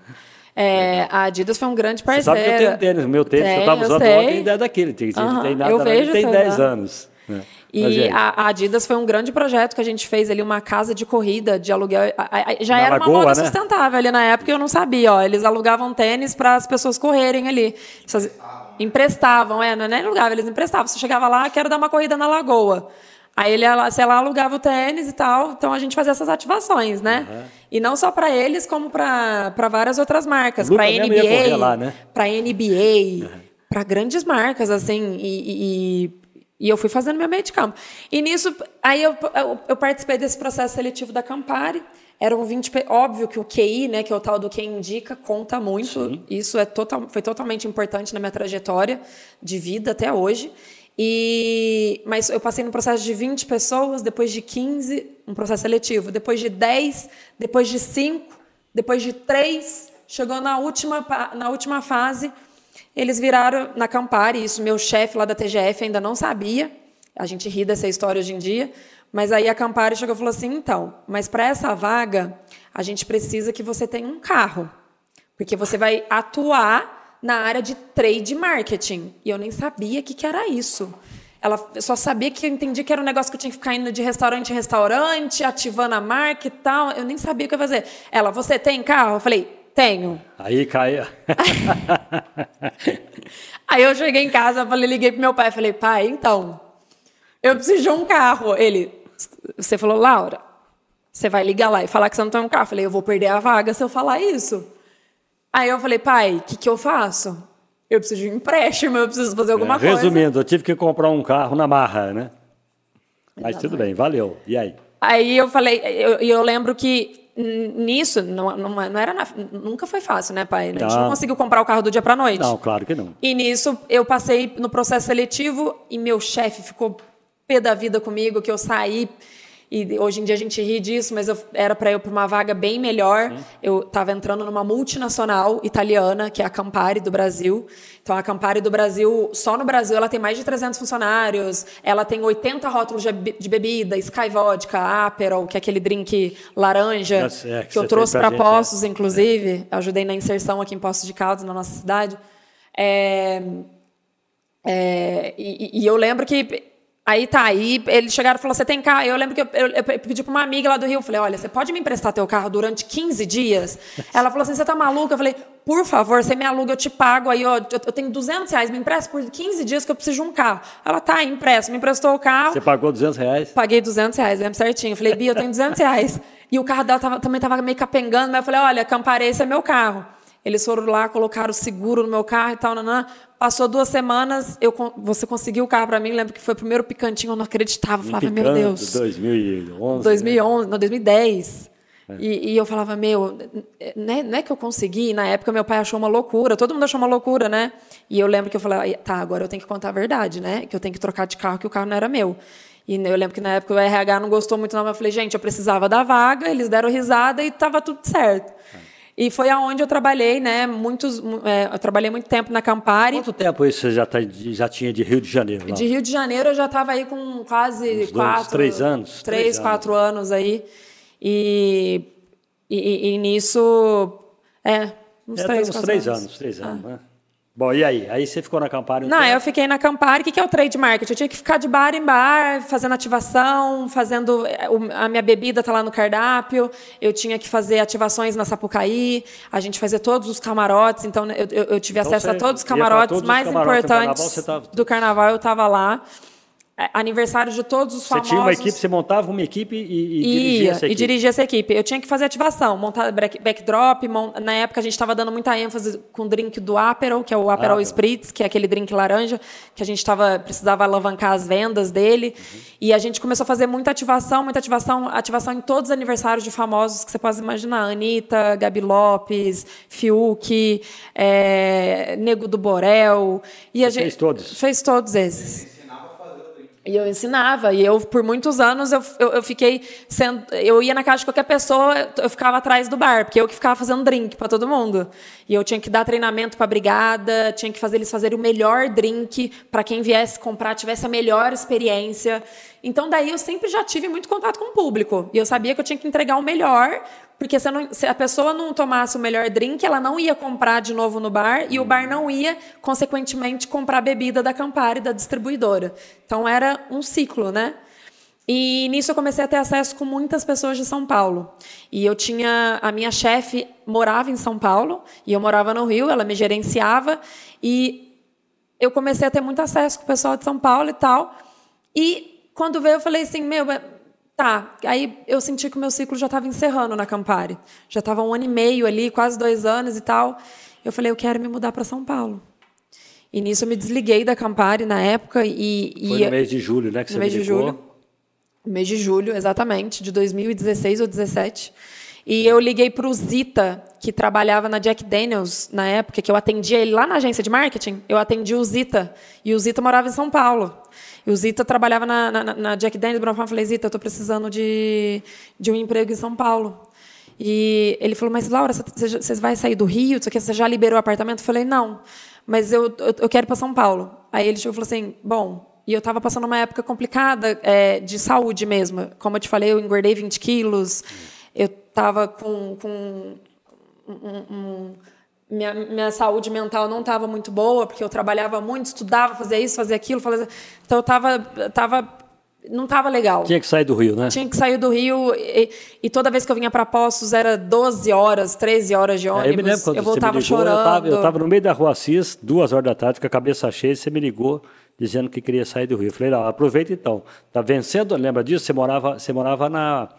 É, a Adidas foi um grande parceiro. Você sabe que eu tenho tênis, meu tênis tem, eu estava usando ontem, tem ideia daquele, tem, uhum, tem nada, eu vejo tem 10 anos. Né? E a, Adidas foi um grande projeto que a gente fez ali, uma casa de corrida, de aluguel. Já Na era Lagoa, uma moda né? sustentável ali na época, eu não sabia. Ó, eles alugavam tênis para as pessoas correrem ali. Emprestavam, é, não é nem alugavam, eles emprestavam. Você chegava lá, quero dar uma corrida na lagoa. Aí ele, sei lá, alugava o tênis e tal, então a gente fazia essas ativações, né? Uhum. E não só para eles, como para várias outras marcas, para NBA, né? para NBA, uhum. para grandes marcas, assim, e, e, e, eu fui fazendo meu meio de campo. E nisso, aí eu, eu, eu participei desse processo seletivo da Campari, eram 20, óbvio que o QI, né, que é o tal do quem indica, conta muito. Sim. Isso é total, foi totalmente importante na minha trajetória de vida até hoje. E, mas eu passei no processo de 20 pessoas, depois de 15, um processo seletivo, depois de 10, depois de 5, depois de 3, chegou na última, na última fase, eles viraram na Campari, isso meu chefe lá da TGF ainda não sabia, a gente ri dessa história hoje em dia, mas aí a Campari chegou e falou assim, então, mas para essa vaga, a gente precisa que você tenha um carro, porque você vai atuar na área de trade marketing. E eu nem sabia o que, que era isso. Ela só sabia que eu entendi que era um negócio que eu tinha que ficar indo de restaurante em restaurante, ativando a marca e tal. Eu nem sabia o que ia fazer. Ela, você tem carro? Eu falei, tenho. Aí caia. Aí eu cheguei em casa, falei, liguei pro meu pai, falei, pai, então, eu preciso de um carro. Ele, você falou, Laura, você vai ligar lá e falar que você não tem um carro. Eu falei, eu vou perder a vaga se eu falar isso. Aí eu falei, pai, o que, que eu faço? Eu preciso de um empréstimo, eu preciso fazer alguma é, coisa. Resumindo, eu tive que comprar um carro na marra, né? Mas tudo bem, valeu. E aí? Aí eu falei, e eu, eu, lembro que nisso, não, não, não era na, nunca foi fácil, né, pai? A gente não. não conseguiu comprar o carro do dia para noite. Não, claro que não. E nisso eu passei no processo seletivo e meu chefe ficou pé da vida comigo, que eu saí e hoje em dia a gente ri disso, mas eu, era para eu para uma vaga bem melhor. Hum. Eu estava entrando numa multinacional italiana, que é a Campari do Brasil. Então a Campari do Brasil, só no Brasil, ela tem mais de 300 funcionários. Ela tem 80 rótulos de bebida, Sky Vodka, Aperol, que é aquele drink laranja Nossa, é, que, que eu trouxe para Poços, é. inclusive. É. Ajudei na inserção aqui em Poços de Caldas, na nossa cidade. É, é, e, e eu lembro que Aí tá, aí eles chegaram e falaram: você tem carro? Eu lembro que eu, eu, eu pedi pra uma amiga lá do Rio, eu falei: olha, você pode me emprestar teu carro durante 15 dias? Ela falou assim: você tá maluca? Eu falei: por favor, você me aluga, eu te pago aí, ó, eu, tenho 200 reais, me empresta por 15 dias que eu preciso de um carro. Ela tá, empresta, me emprestou o carro. Você pagou 200 reais? Paguei 200 reais, lembro certinho. Eu falei: Bia, eu tenho 200 reais. E o carro dela tava, também tava meio capengando, mas eu falei: olha, Camparei, esse é meu carro. Eles foram lá, colocaram o seguro no meu carro e tal, nanã. Passou duas semanas, eu, você conseguiu o carro para mim. Lembro que foi o primeiro picantinho, eu não acreditava. Eu falava, meu Deus. 2011. 2011, né? não, 2010. É. E, e, eu falava, meu, né, não é que eu consegui. Na época, meu pai achou uma loucura. Todo mundo achou uma loucura, né? E eu lembro que eu falei, tá, agora eu tenho que contar a verdade, né? Que eu tenho que trocar de carro, que o carro não era meu. E eu lembro que na época o RH não gostou muito, não. Mas eu falei, gente, eu precisava da vaga. Eles deram risada e estava tudo certo. É. E foi aonde eu trabalhei, né? Muitos, é, eu trabalhei muito tempo na Campari. Quanto tempo isso você já, tá, já tinha de Rio de Janeiro? Lá? De Rio de Janeiro eu já estava aí com quase Uns quatro, dois, três anos, três, três quatro anos. anos aí. E, e, e, nisso, é, uns é, três, uns três anos. anos. Três anos, ah. né? Bom, e aí? Aí você ficou na Campari? Não, eu fiquei na Campari. O que é o trade market? Eu tinha que ficar de bar em bar, fazendo ativação, fazendo... Eh, a minha bebida tá lá no cardápio. Eu tinha que fazer ativações na Sapucaí. A gente fazia todos os camarotes. Então, eu, eu tive então, acesso a todos os camarotes todos mais os camarotes importantes carnaval, tava... do carnaval. Eu estava lá. É, aniversário de todos os famosos. Você tinha uma equipe, você montava uma equipe e, e dirigia essa equipe? e dirigia essa equipe. Eu tinha que fazer ativação, montar backdrop. Mont... Na época a gente estava dando muita ênfase com o drink do Aperol, que é o Aperol ah, Spritz, que é aquele drink laranja, que a gente tava, precisava alavancar as vendas dele. Uhum. E a gente começou a fazer muita ativação, muita ativação, ativação em todos os aniversários de famosos que você pode imaginar. Anitta, Gabi Lopes, Fiuk, é... Nego do Borel. E você a gente... fez todos? Fez todos esses. E eu ensinava, e eu, por muitos anos, eu, eu, eu, fiquei sendo. Eu ia na casa de qualquer pessoa, eu ficava atrás do bar, porque eu que ficava fazendo drink para todo mundo. E eu tinha que dar treinamento para a brigada, tinha que fazer eles fazerem o melhor drink para quem viesse comprar, tivesse a melhor experiência. Então, daí eu sempre já tive muito contato com o público. E eu sabia que eu tinha que entregar o melhor, porque se, não, se, a pessoa não tomasse o melhor drink, ela não ia comprar de novo no bar e o bar não ia, consequentemente, comprar bebida da Campari, da distribuidora. Então era um ciclo, né? E nisso eu comecei a ter acesso com muitas pessoas de São Paulo. E eu tinha. A minha chefe morava em São Paulo e eu morava no Rio, ela me gerenciava. E eu comecei a ter muito acesso com o pessoal de São Paulo e tal. E quando veio, eu falei assim: meu, Tá, aí eu senti que o meu ciclo já estava encerrando na Campari. Já estava um ano e meio ali, quase dois anos e tal. Eu falei, eu quero me mudar para São Paulo. E nisso eu me desliguei da Campari na época e... Foi no mês de julho, né, que você mês de julho. Mês de julho, exatamente, de 2016 ou 2017. E eu liguei para o Zita, que trabalhava na Jack Daniels na época, que eu atendia ele lá na agência de marketing. Eu atendi o Zita. E o Zita morava em São Paulo. E o Zita trabalhava na, na, na Jack Daniels. Eu falei, Zita, eu estou precisando de, de um emprego em São Paulo. E ele falou, mas Laura, você, você vai sair do Rio? Você já liberou o apartamento? Eu falei, não, mas eu, eu, eu quero ir para São Paulo. Aí ele chegou e falou assim, bom, e eu estava passando uma época complicada é, de saúde mesmo. Como eu te falei, eu engordei 20 quilos. Eu estava com, com um, um, minha, minha saúde mental não estava muito boa, porque eu trabalhava muito, estudava, fazia isso, fazia aquilo. Fazia... Então, eu estava tava, não estava legal. Tinha que sair do Rio, né? Tinha que sair do Rio. E, e toda vez que eu vinha para Postos, era 12 horas, 13 horas de ônibus. É, eu me lembro quando eu voltava você me ligou, chorando. Eu estava no meio da rua Assis, duas horas da tarde, com a cabeça cheia, e você me ligou dizendo que queria sair do Rio. Eu falei, não, aproveita então. Tá vencendo, lembra disso? Você morava, você morava na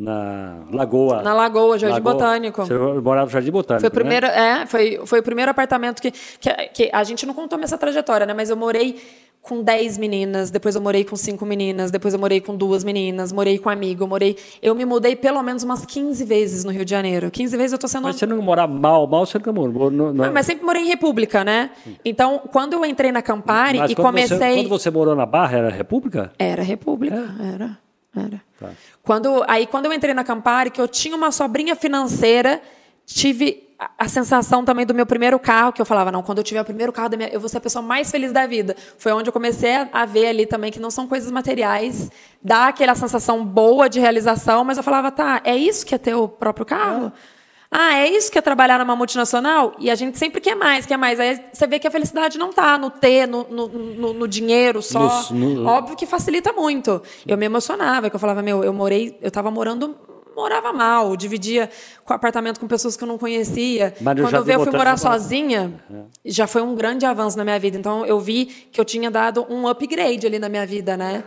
na Lagoa. Na Lagoa, Jardim Lagoa. Botânico. Você morava no Jardim Botânico. Foi o primeiro, né? é, foi, foi o primeiro apartamento que, que, que, a gente não contou nessa trajetória, né? Mas eu morei com 10 meninas, depois eu morei com cinco meninas, depois eu morei com duas meninas, morei com um amigo, eu morei. Eu me mudei pelo menos umas 15 vezes no Rio de Janeiro. 15 vezes eu tô sendo. Mas você não morava mal, mal você nunca morou. Não... Ah, mas sempre morei em República, né? Então, quando eu entrei na Campari mas e comecei. Você, quando você morou na Barra, era República? Era República, é. era. Era. Tá. Quando, aí, quando eu entrei na Campari, que eu tinha uma sobrinha financeira, tive a, a, sensação também do meu primeiro carro, que eu falava, não, quando eu tiver o primeiro carro, da minha, eu vou ser a pessoa mais feliz da vida. Foi onde eu comecei a, a ver ali também que não são coisas materiais, dá aquela sensação boa de realização, mas eu falava, tá, é isso que é ter o próprio carro? É. Ah, é isso que é trabalhar numa multinacional? E a gente sempre quer mais, quer mais. Aí você vê que a felicidade não está no ter, no, no, no, no dinheiro só. No, Óbvio que facilita muito. Eu me emocionava, que eu falava, meu, eu morei, eu estava morando morava mal, dividia com apartamento com pessoas que eu não conhecia. Mas eu Quando eu fui morar sozinha, é. já foi um grande avanço na minha vida. Então eu vi que eu tinha dado um upgrade ali na minha vida, né?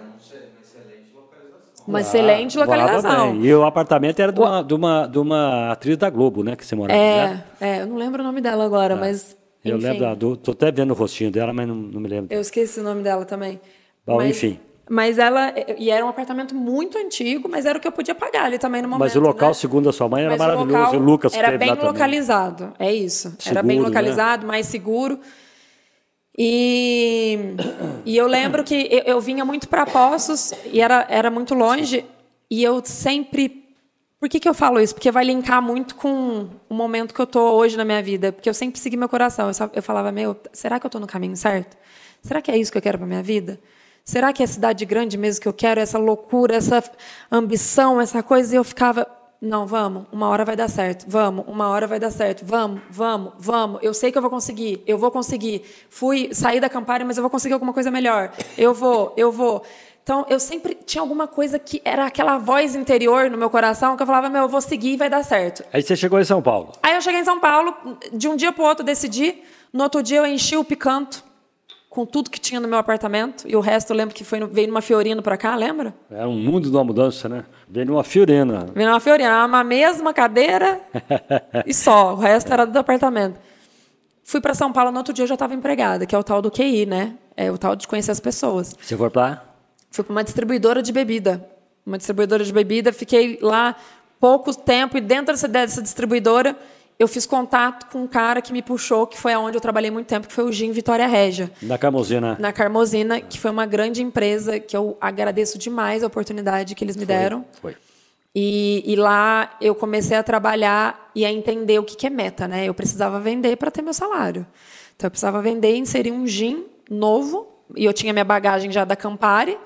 Uma excelente localização. E o apartamento era de uma, de, uma, de uma atriz da Globo, né? Que você morava. É, né? é eu não lembro o nome dela agora, é. mas. Eu enfim. lembro, estou até vendo o rostinho dela, mas não, não me lembro. Eu esqueci o nome dela também. Bom, mas, enfim. Mas ela. E era um apartamento muito antigo, mas era o que eu podia pagar ali também no momento. Mas o local, né? segundo a sua mãe, era mas maravilhoso. O, o Lucas Era bem localizado, também. é isso. Seguro, era bem né? localizado, né? mais seguro. E, e eu lembro que eu, eu vinha muito para Poços e era, era muito longe. E eu sempre. Por que, que eu falo isso? Porque vai linkar muito com o momento que eu estou hoje na minha vida. Porque eu sempre segui meu coração. Eu, só, eu falava, meu, será que eu estou no caminho certo? Será que é isso que eu quero para minha vida? Será que é cidade grande mesmo que eu quero? Essa loucura, essa ambição, essa coisa? E eu ficava, não, vamos, uma hora vai dar certo. Vamos, uma hora vai dar certo. Vamos, vamos, vamos. Eu sei que eu vou conseguir. Eu vou conseguir. Fui sair da Campari, mas eu vou conseguir alguma coisa melhor. Eu vou, eu vou. Então, eu sempre tinha alguma coisa que era aquela voz interior no meu coração que eu falava, meu, eu vou seguir e vai dar certo. Aí você chegou em São Paulo? Aí eu cheguei em São Paulo, de um dia para o outro decidi. No outro dia eu enchi o picanto com tudo que tinha no meu apartamento. E o resto eu lembro que foi, veio numa Fiorino para cá, lembra? Era um mundo de uma mudança, né? Veio numa Fiorina. Veio numa Fiorina, uma mesma cadeira e só. O resto era do apartamento. Fui para São Paulo, no outro dia eu já estava empregada, que é o tal do QI, né? É o tal de conhecer as pessoas. Você foi para? Fui para uma distribuidora de bebida. Uma distribuidora de bebida, fiquei lá pouco tempo e dentro dessa distribuidora eu fiz contato com um cara que me puxou, que foi aonde eu trabalhei muito tempo, que foi o Gin Vitória Régia. Na Carmozina. Na Carmozina, que foi uma grande empresa que eu agradeço demais a oportunidade que eles me foi, deram. Foi. E, e, lá eu comecei a trabalhar e a entender o que, que é meta, né? Eu precisava vender para ter meu salário. Então eu precisava vender e inserir um gin novo. E eu tinha minha bagagem já da Campari.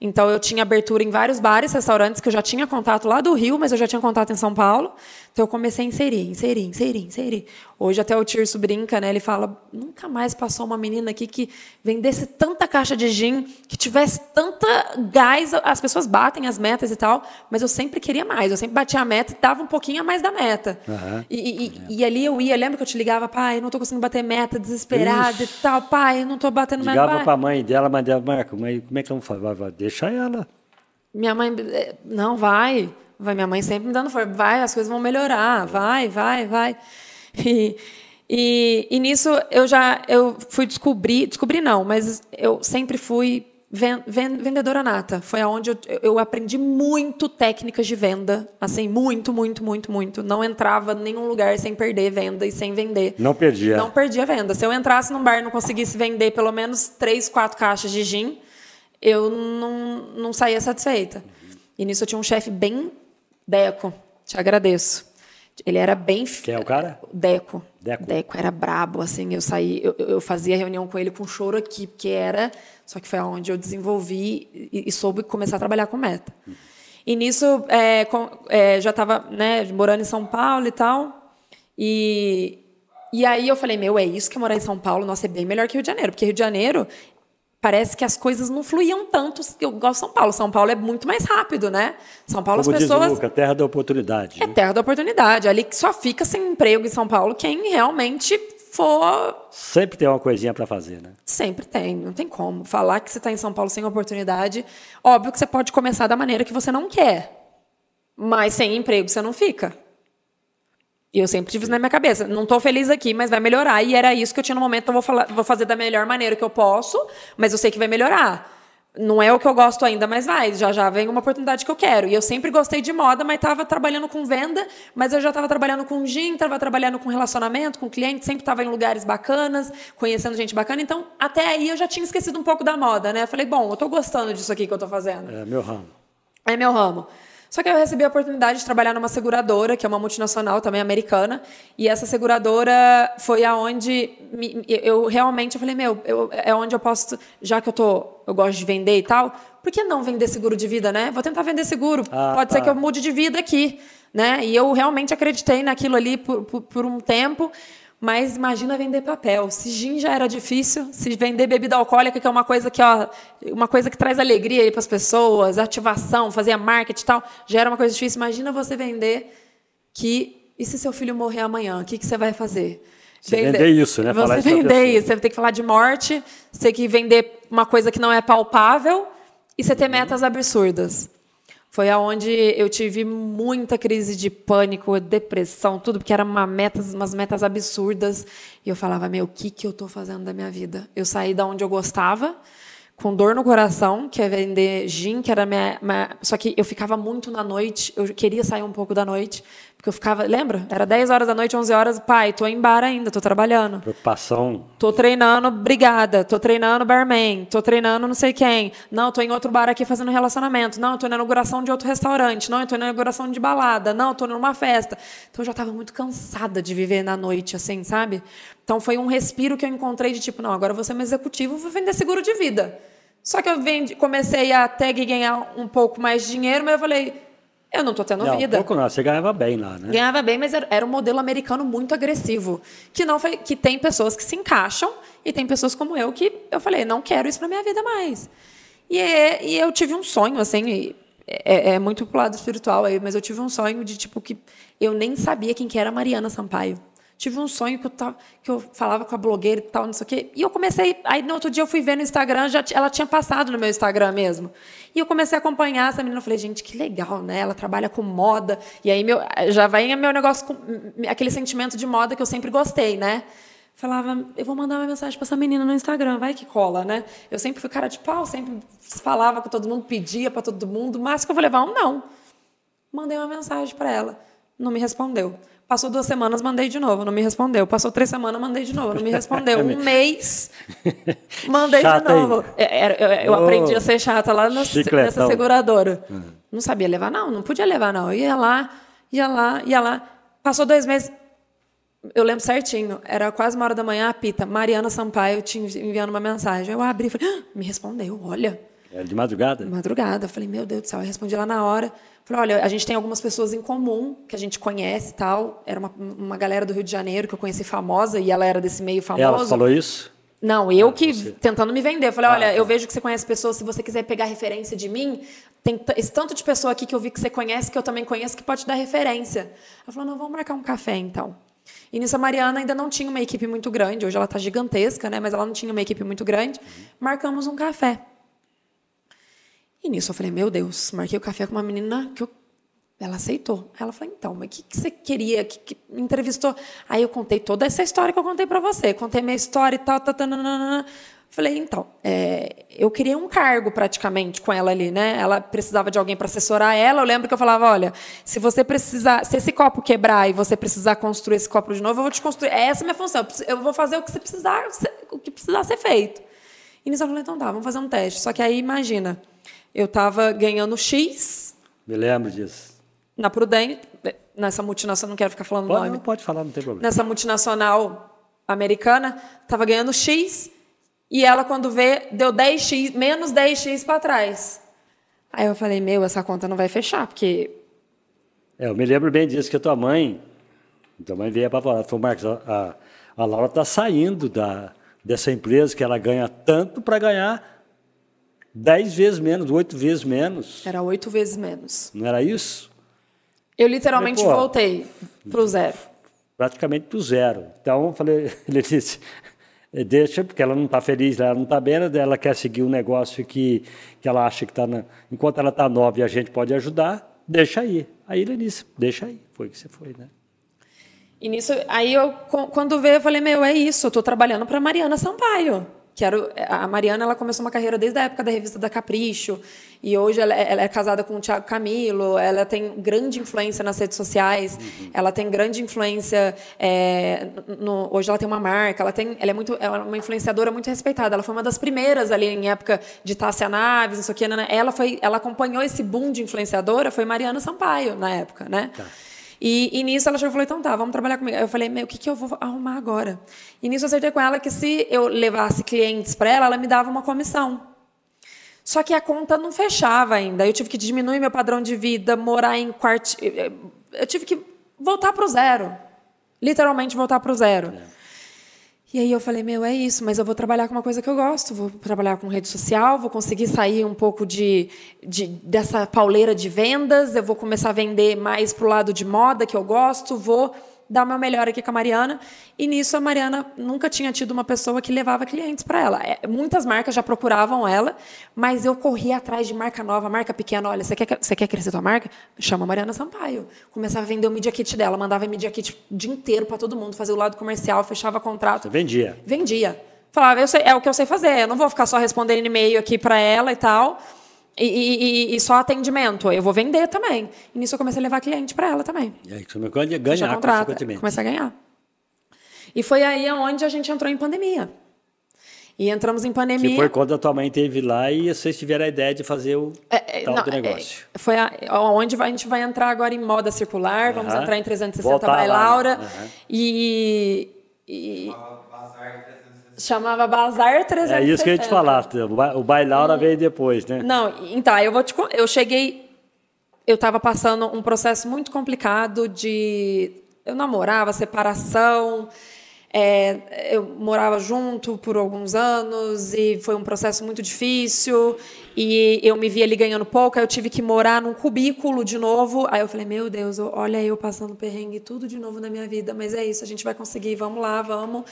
Então eu tinha abertura em vários bares, restaurantes que eu já tinha contato lá do Rio, mas eu já tinha contato em São Paulo. Então eu comecei a inserir, inserir, inserir, inserir. Hoje até o Tirso brinca, né? Ele fala: nunca mais passou uma menina aqui que vendesse tanta caixa de gin, que tivesse tanta gás. As pessoas batem as metas e tal, mas eu sempre queria mais. Eu sempre batia a meta e dava um pouquinho a mais da meta. Uhum. E, e, e, ali eu ia, lembra que eu te ligava, pai, não estou conseguindo bater meta, desesperada Ixi. e tal, pai, não estou batendo meta. Ligava para a mãe dela, mas dela, Marco, mas como é que fazer? Vai, vai, deixa ela. Minha mãe, eh, não, vai. Vai, minha mãe sempre me dando força. Vai, as coisas vão melhorar. Vai, vai, vai. E, e, e nisso eu já eu fui descobrir, descobrir não, mas eu sempre fui vendedora nata. Foi aonde eu, eu aprendi muito técnicas de venda, assim, muito, muito, muito, muito. Não entrava em nenhum lugar sem perder venda e sem vender. Não perdia. Não perdia venda. Se eu entrasse num bar e não conseguisse vender pelo menos três, quatro caixas de gin, eu não, não saía satisfeita. E nisso eu tinha um chefe bem Deco, te agradeço. Ele era bem. Quem é o cara? Deco. Deco. Deco era brabo, assim. Eu saí, eu, eu fazia reunião com ele com choro aqui, porque era. Só que foi onde eu desenvolvi e, e soube começar a trabalhar com meta. E nisso, é, com, é, já estava né, morando em São Paulo e tal. E, e aí eu falei, meu, é isso que é morar em São Paulo? Nossa, é bem melhor que Rio de Janeiro. Porque Rio de Janeiro parece que as coisas não fluíam tanto. Eu gosto de São Paulo. São Paulo é muito mais rápido, né? São Paulo Como as pessoas. Diz o Luca, terra da oportunidade. É né? terra da oportunidade. Ali que só fica sem emprego em São Paulo quem realmente for. Sempre tem uma coisinha para fazer, né? Sempre tem, não tem como. Falar que você está em São Paulo sem oportunidade, óbvio que você pode começar da maneira que você não quer. Mas sem emprego você não fica. E eu sempre tive isso na minha cabeça. Não estou feliz aqui, mas vai melhorar. E era isso que eu tinha no momento. Então, vou, falar, vou fazer da melhor maneira que eu posso, mas eu sei que vai melhorar. Não é o que eu gosto ainda, mas vai. Já já vem uma oportunidade que eu quero. E eu sempre gostei de moda, mas estava trabalhando com venda, mas eu já estava trabalhando com gin, estava trabalhando com relacionamento, com cliente, sempre estava em lugares bacanas, conhecendo gente bacana. Então, até aí eu já tinha esquecido um pouco da moda, né? Eu falei, bom, eu estou gostando disso aqui que eu estou fazendo. É meu ramo. É meu ramo. Só que eu recebi a oportunidade de trabalhar numa seguradora, que é uma multinacional também americana, e essa seguradora foi aonde eu realmente eu falei, meu, eu, é onde eu posso, já que eu tô, eu gosto de vender e tal, por que não vender seguro de vida, né? Vou tentar vender seguro. Ah, Pode tá. ser que eu mude de vida aqui. né? E eu realmente acreditei naquilo ali por, por, por um tempo. Mas imagina vender papel. Se gin já era difícil, se vender bebida alcoólica, que é uma coisa que, ó, uma coisa que traz alegria para as pessoas, ativação, fazer marketing e tal, já era uma coisa difícil. Imagina você vender que. E se seu filho morrer amanhã? O que, que você vai fazer? Você vender, vender isso, né? Você falar vender isso. Você tem que falar de morte, você tem que vender uma coisa que não é palpável e você ter uhum. metas absurdas. Foi aonde eu tive muita crise de pânico, depressão, tudo, porque eram uma metas, umas metas absurdas. E eu falava, meu, o que, que eu estou fazendo da minha vida? Eu saí da onde eu gostava, com dor no coração, que é vender gin, que era minha, minha, Só que eu ficava muito na noite, eu queria sair um pouco da noite. Porque eu ficava, lembra? Era 10 horas da noite, 11 horas, pai, tô em bar ainda, tô trabalhando. Preocupação. Tô treinando brigada, tô treinando barman, tô treinando não sei quem. Não, tô em outro bar aqui fazendo relacionamento. Não, tô na inauguração de outro restaurante. Não, eu tô na inauguração de balada. Não, tô numa festa. Então eu já tava muito cansada de viver na noite, assim, sabe? Então foi um respiro que eu encontrei de tipo, não, agora eu vou ser uma executivo, vou vender seguro de vida. Só que eu vendi, comecei a tag ganhar um pouco mais de dinheiro, mas eu falei, eu não estou tendo não, vida. Pouco não, você ganhava bem lá, né? Ganhava bem, mas era, um modelo americano muito agressivo. Que não foi, que tem pessoas que se encaixam e tem pessoas como eu que eu falei, não quero isso para minha vida mais. E, é, e eu tive um sonho, assim, é, é, muito pro lado espiritual aí, mas eu tive um sonho de tipo que eu nem sabia quem que era Mariana Sampaio. Tive um sonho que eu, tava, que eu falava com a blogueira e tal, não sei o quê. E eu comecei. Aí no outro dia eu fui ver no Instagram, já, ela tinha passado no meu Instagram mesmo. E eu comecei a acompanhar essa menina. Eu falei, gente, que legal, né? Ela trabalha com moda. E aí meu, já vai meu negócio com aquele sentimento de moda que eu sempre gostei, né? Falava, eu vou mandar uma mensagem para essa menina no Instagram, vai que cola, né? Eu sempre fui cara de pau, sempre falava com todo mundo, pedia para todo mundo, mas que eu vou levar um não. Mandei uma mensagem para ela, não me respondeu. Passou duas semanas, mandei de novo, não me respondeu. Passou três semanas, mandei de novo, não me respondeu. Um mês, mandei chata de novo. É, eu, eu, eu oh, aprendi a ser chata lá nessa seguradora. Uhum. Não sabia levar, não, não podia levar, não. Eu ia lá, ia lá, ia lá. Passou dois meses, eu lembro certinho, era quase uma hora da manhã, a Pita, Mariana Sampaio te enviando uma mensagem. Eu abri e falei, ah, me respondeu, olha. É de madrugada? De madrugada. Eu falei, meu Deus do céu. Eu respondi lá na hora. Falei, olha, a gente tem algumas pessoas em comum que a gente conhece e tal. Era uma, uma galera do Rio de Janeiro que eu conheci famosa e ela era desse meio famoso. Ela falou isso? Não, eu ah, que você. tentando me vender. Eu falei, olha, ah, tá. eu vejo que você conhece pessoas, se você quiser pegar referência de mim, tem esse tanto de pessoa aqui que eu vi que você conhece, que eu também conheço, que pode te dar referência. Ela falou, não, vamos marcar um café então. E nisso a Mariana ainda não tinha uma equipe muito grande, hoje ela está gigantesca, né? Mas ela não tinha uma equipe muito grande. Uhum. Marcamos um café. Nisso eu falei, meu Deus, marquei o café com uma menina que eu ela aceitou. Ela falou, então, mas o que, que você queria? Que, que me entrevistou? Aí eu contei toda essa história que eu contei para você. Contei minha história e tal, tal, tal, tal, Falei, então, é, eu queria um cargo praticamente com ela ali, né? Ela precisava de alguém para assessorar ela. Eu lembro que eu falava, olha, se você precisar, se esse copo quebrar e você precisar construir esse copo de novo, eu vou te construir. Essa é a minha função. Eu vou fazer o que você precisar, o que precisar ser feito. E nisso eu falei, então tá, vamos fazer um teste. Só que aí, imagina, eu estava ganhando X. Me lembro disso na Prudente, nessa multinacional, não quero ficar falando pode, nome. Não, pode falar, não tem problema. Nessa multinacional americana, estava ganhando X e ela, quando vê, deu 10X, menos 10X para trás. Aí eu falei, meu, essa conta não vai fechar, porque. É, eu me lembro bem disso, que a tua mãe, tua mãe veio para falar, falou, Marcos, a, a Laura está saindo da, dessa empresa que ela ganha tanto para ganhar dez vezes menos, oito vezes menos. Era oito vezes menos. Não era isso? Eu literalmente falei, voltei para o zero. Praticamente para o zero. Então, eu falei, ele disse, deixa, porque ela não está feliz, ela não está bem, ela quer seguir um negócio que, que ela acha que está... Enquanto ela está nova e a gente pode ajudar, deixa aí. Aí ele disse, deixa aí. Foi que você foi, né? E nisso, aí eu, quando veio, eu falei, meu, é isso, eu estou trabalhando para Mariana Sampaio que era a Mariana ela começou uma carreira desde a época da revista da Capricho e hoje ela, ela é casada com o Thiago Camilo ela tem grande influência nas redes sociais uhum. ela tem grande influência é, no, hoje ela tem uma marca ela tem ela é muito ela é uma influenciadora muito respeitada ela foi uma das primeiras ali em época de Tássia Naves não sei o que ela foi ela acompanhou esse boom de influenciadora foi Mariana Sampaio na época né tá. E, e, nisso ela chegou e falou: então tá, vamos trabalhar comigo. Eu falei: meu, o que, que eu vou arrumar agora? E nisso eu acertei com ela que se eu levasse clientes para ela, ela me dava uma comissão. Só que a conta não fechava ainda. Eu tive que diminuir meu padrão de vida, morar em quart... Eh, eu tive que voltar para o zero. Literalmente voltar para o zero. É. E aí eu falei, meu, é isso, mas eu vou trabalhar com uma coisa que eu gosto, vou trabalhar com rede social, vou conseguir sair um pouco de, de dessa pauleira de vendas, eu vou começar a vender mais para o lado de moda que eu gosto, vou dar o meu melhor aqui com a Mariana. E nisso a Mariana nunca tinha tido uma pessoa que levava clientes para ela. É, muitas marcas já procuravam ela, mas eu corria atrás de marca nova, marca pequena. Olha, você quer, você quer crescer tua marca? Chama a Mariana Sampaio. Começava a vender o Media Kit dela, mandava Media Kit o dia inteiro para todo mundo, fazia o lado comercial, fechava contrato. Você vendia? Vendia. Falava, sei, é o que eu sei fazer, eu não vou ficar só respondendo e-mail aqui para ela e tal. E, e, e, só atendimento. Eu vou vender também. E nisso eu comecei a levar cliente para ela também. E aí você começou a ganhar, contrata, Comecei a ganhar. E foi aí onde a gente entrou em pandemia. E entramos em pandemia. Que foi quando a tua mãe teve lá e vocês tiveram a ideia de fazer o é, é tal não, do é, negócio. É, foi a, onde a gente vai entrar agora em moda circular, vamos entrar em 360 Voltar by Laura. E, e, Chamava Bazar 360. É isso que eu ia te falar. O Bailaura hum. veio depois, né? Não, então, eu vou te eu cheguei eu estava passando um processo muito complicado de eu namorava, separação, é, eu morava junto por alguns anos e foi um processo muito difícil e eu me via ali ganhando pouco, aí eu tive que morar num cubículo de novo. Aí eu falei, meu Deus, olha eu passando perrengue tudo de novo na minha vida, mas é isso, a gente vai conseguir, vamos lá, vamos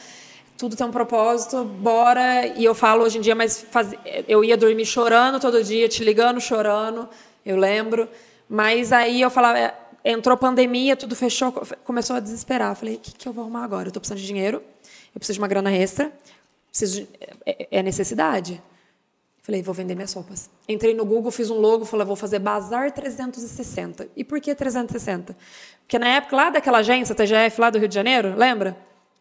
tudo tem um propósito, bora. E eu falo hoje em dia, mas faz... eu ia dormir chorando todo dia, te ligando chorando, eu lembro. Mas aí eu falava, é, entrou pandemia, tudo fechou, começou a desesperar. Falei, o que, que eu vou arrumar agora? Eu estou precisando de dinheiro, eu preciso de uma grana extra, preciso de... é, é necessidade. Falei, vou vender minhas roupas. Entrei no Google, fiz um logo, falei, vou fazer Bazar 360. E por que 360? Porque na época, lá daquela agência, TGF, lá do Rio de Janeiro, lembra?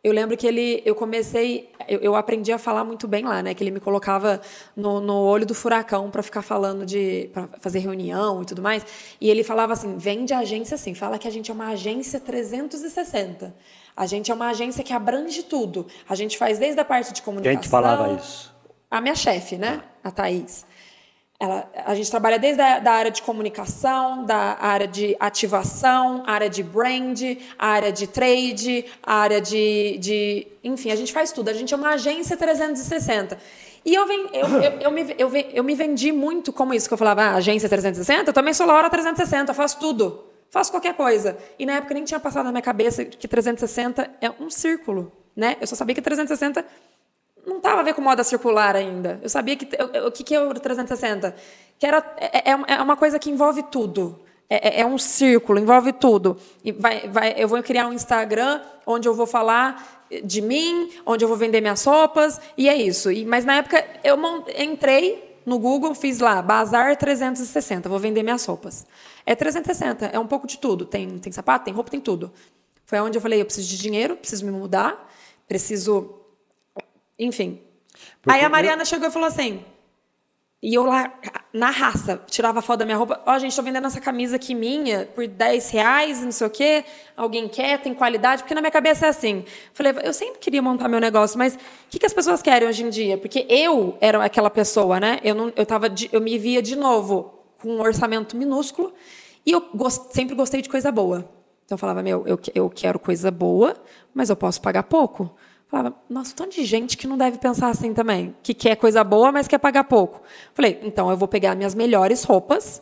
Eu lembro que ele, eu comecei, eu, eu, aprendi a falar muito bem lá, né? Que ele me colocava no, no olho do furacão para ficar falando de, para fazer reunião e tudo mais. E ele falava assim, vende a agência assim, fala que a gente é uma agência 360. A gente é uma agência que abrange tudo. A gente faz desde a parte de comunicação. Quem te falava isso? A minha chefe, né? A Thaís. Ela, a gente trabalha desde a da área de comunicação, da área de ativação, área de brand, área de trade, área de, de. Enfim, a gente faz tudo. A gente é uma agência 360. E eu, vem, eu, eu, eu, me, eu, eu me vendi muito como isso, que eu falava, ah, agência 360, eu também sou Laura 360, eu faço tudo. Faço qualquer coisa. E na época nem tinha passado na minha cabeça que 360 é um círculo. Né? Eu só sabia que 360 não estava a ver com moda circular ainda. Eu sabia que o que, que é o 360, que era é, é, é uma coisa que envolve tudo. É, é, é, um círculo, envolve tudo. E vai, vai, eu vou criar um Instagram onde eu vou falar de mim, onde eu vou vender minhas roupas, e é isso. E, mas na época eu entrei no Google, fiz lá, Bazar 360, vou vender minhas roupas. É 360, é um pouco de tudo. Tem, tem sapato, tem roupa, tem tudo. Foi onde eu falei, eu preciso de dinheiro, preciso me mudar, preciso enfim. Porque Aí a Mariana eu... chegou e falou assim. E eu lá, na raça, tirava foto da minha roupa. Ó, oh, gente, tô vendendo essa camisa aqui minha por 10 reais, não sei o quê. Alguém quer, tem qualidade. Porque na minha cabeça é assim. Falei, eu sempre queria montar meu negócio, mas o que, que as pessoas querem hoje em dia? Porque eu era aquela pessoa, né? Eu, não, eu, tava de, eu me via de novo com um orçamento minúsculo. E eu gost, sempre gostei de coisa boa. Então eu falava, meu, eu, eu quero coisa boa, mas eu posso pagar pouco. Falava, nossa, tanto de gente que não deve pensar assim também, que quer coisa boa, mas quer pagar pouco. Falei, então eu vou pegar minhas melhores roupas,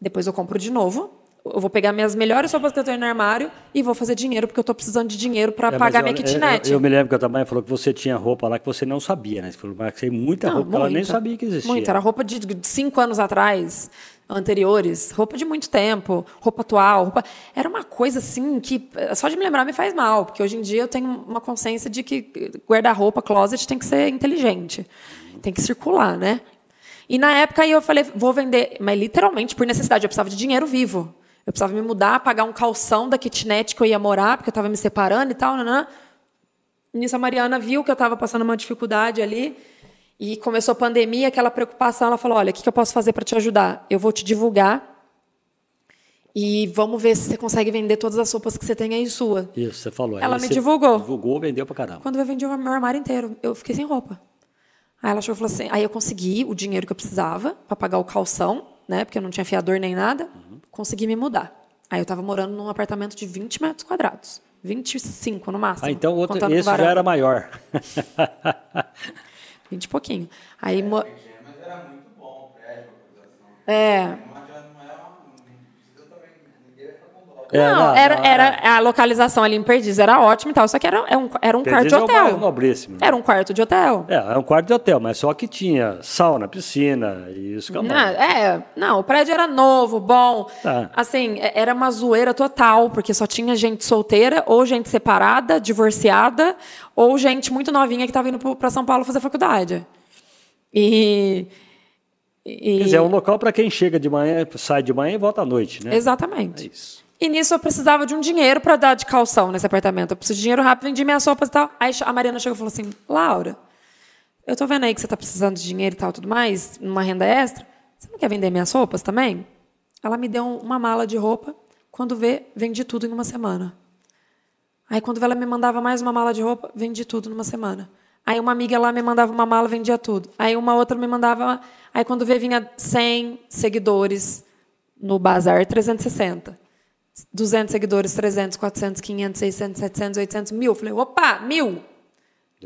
depois eu compro de novo, eu vou pegar minhas melhores roupas que eu tenho no armário e vou fazer dinheiro, porque eu estou precisando de dinheiro para é, pagar eu, minha kitnet. Eu, eu, me lembro que a tua mãe falou que você tinha roupa lá que você não sabia, né? Você falou, mas tem muita não, roupa muita, que ela nem sabia que existia. Muita, era roupa de, de cinco anos atrás, anteriores, roupa de muito tempo, roupa atual, roupa... era uma coisa assim que só de me lembrar me faz mal, porque hoje em dia eu tenho uma consciência de que guarda-roupa, closet tem que ser inteligente, tem que circular, né? E na época aí eu falei, vou vender, mas literalmente por necessidade, eu precisava de dinheiro vivo. Eu precisava me mudar, pagar um calção da kitnet que eu ia morar, porque eu estava me separando e tal. Nanã. Nisso a Mariana viu que eu estava passando uma dificuldade ali. E começou a pandemia, aquela preocupação. Ela falou: Olha, o que eu posso fazer para te ajudar? Eu vou te divulgar e vamos ver se você consegue vender todas as roupas que você tem aí sua. Isso, você falou. Ela aí me divulgou. Divulgou, vendeu para caramba. Quando eu vendi o meu armário inteiro, eu fiquei sem roupa. Aí ela chegou e falou assim: aí eu consegui o dinheiro que eu precisava para pagar o calção, né? Porque eu não tinha fiador nem nada. Uhum consegui me mudar. Aí eu estava morando num apartamento de 20 metros quadrados. 25 no máximo. Ah, então outro, esse já era maior. 20 e pouquinho. Aí, mo... Mas era muito bom prédio, a É. É, não, não, era, não, era a localização ali em Perdizes era ótima e tal, só que era, era um, era um quarto Perdiz de é um hotel. nobríssimo. Era um quarto de hotel. É, é um quarto de hotel, mas só que tinha sauna, piscina e isso que é Não, é, não, o prédio era novo, bom. Tá. Assim, é- era uma zoeira total, porque só tinha gente solteira, ou gente separada, divorciada, ou gente muito novinha que estava indo para São Paulo fazer faculdade. E. e- Quer dizer, é um local para quem chega de manhã, sai de manhã e volta à noite, né? Exatamente. É isso. E nisso eu precisava de um dinheiro para dar de calção nesse apartamento. Eu preciso de dinheiro rápido, vendi minhas roupas e tal. Aí a Mariana chegou e falou assim: Laura, eu tô vendo aí que você tá precisando de dinheiro e tal, tudo mais, numa renda extra. Você não quer vender minhas roupas também? Ela me deu um- uma mala de roupa. Quando vê, vendi tudo em uma semana. Aí quando ela me mandava mais uma mala de roupa, vendi tudo numa semana. Aí uma amiga lá me mandava uma mala, vendia tudo. Aí uma outra me mandava. Aí quando vê, vinha 100 seguidores no Bazar 360. 200 seguidores, 300, 400, 500, 600, 700, 800, mil. Falei, opa, mil.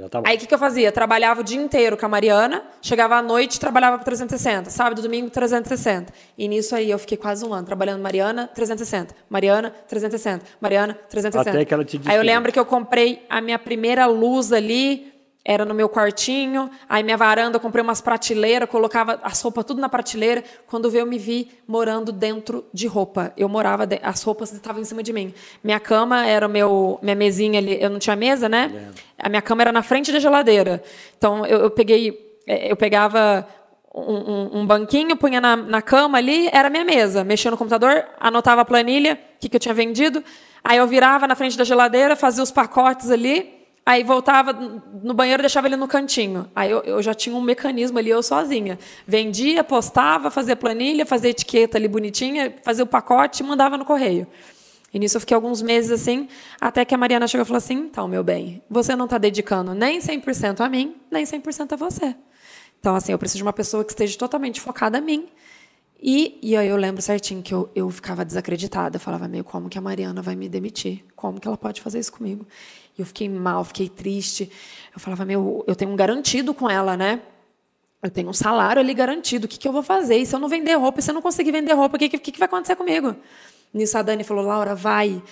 Tá. Aí o que, que eu fazia? Trabalhava o dia inteiro com a Mariana, chegava à noite trabalhava para 360. Sábado, domingo, 360. E nisso aí eu fiquei quase um ano trabalhando Mariana, 360. Mariana, 360. Mariana, 360. Até que ela te Aí eu lembro que eu comprei a minha primeira luz ali, era no meu quartinho. Aí minha varanda, eu comprei umas prateleiras, colocava as roupas tudo na prateleira. Quando veio, eu me vi morando dentro de roupa. Eu morava, de- as roupas estavam em cima de mim. Minha cama era o meu, minha mesinha ali, eu não tinha mesa, né? A minha cama era na frente da geladeira. Então eu, eu peguei, eh, eu pegava um, um- um banquinho, punha na, na cama ali, era minha mesa. Mexia no computador, anotava a planilha, o que, que eu tinha vendido. Aí eu virava na frente da geladeira, fazia os pacotes ali, aí voltava no banheiro deixava ele no cantinho. Aí eu, eu já tinha um mecanismo ali, eu sozinha. Vendia, postava, fazia planilha, fazia etiqueta ali bonitinha, fazia o pacote e mandava no correio. E nisso eu fiquei alguns meses assim, até que a Mariana chegou e falou assim: então, meu bem, você não está dedicando nem 100% a mim, nem 100% a você. Então, assim, eu preciso de uma pessoa que esteja totalmente focada em mim. E, e aí eu lembro certinho que eu, eu ficava desacreditada. Eu falava, meio, como que a Mariana vai me demitir? Como que ela pode fazer isso comigo? Eu fiquei mal, fiquei triste. Eu falava, meu, eu tenho um garantido com ela, né? Eu tenho um salário ali garantido. O que, que eu vou fazer? E se eu não vender roupa? E se eu não conseguir vender roupa, o que, que, que vai acontecer comigo? Nisso a Dani falou, Laura, vai.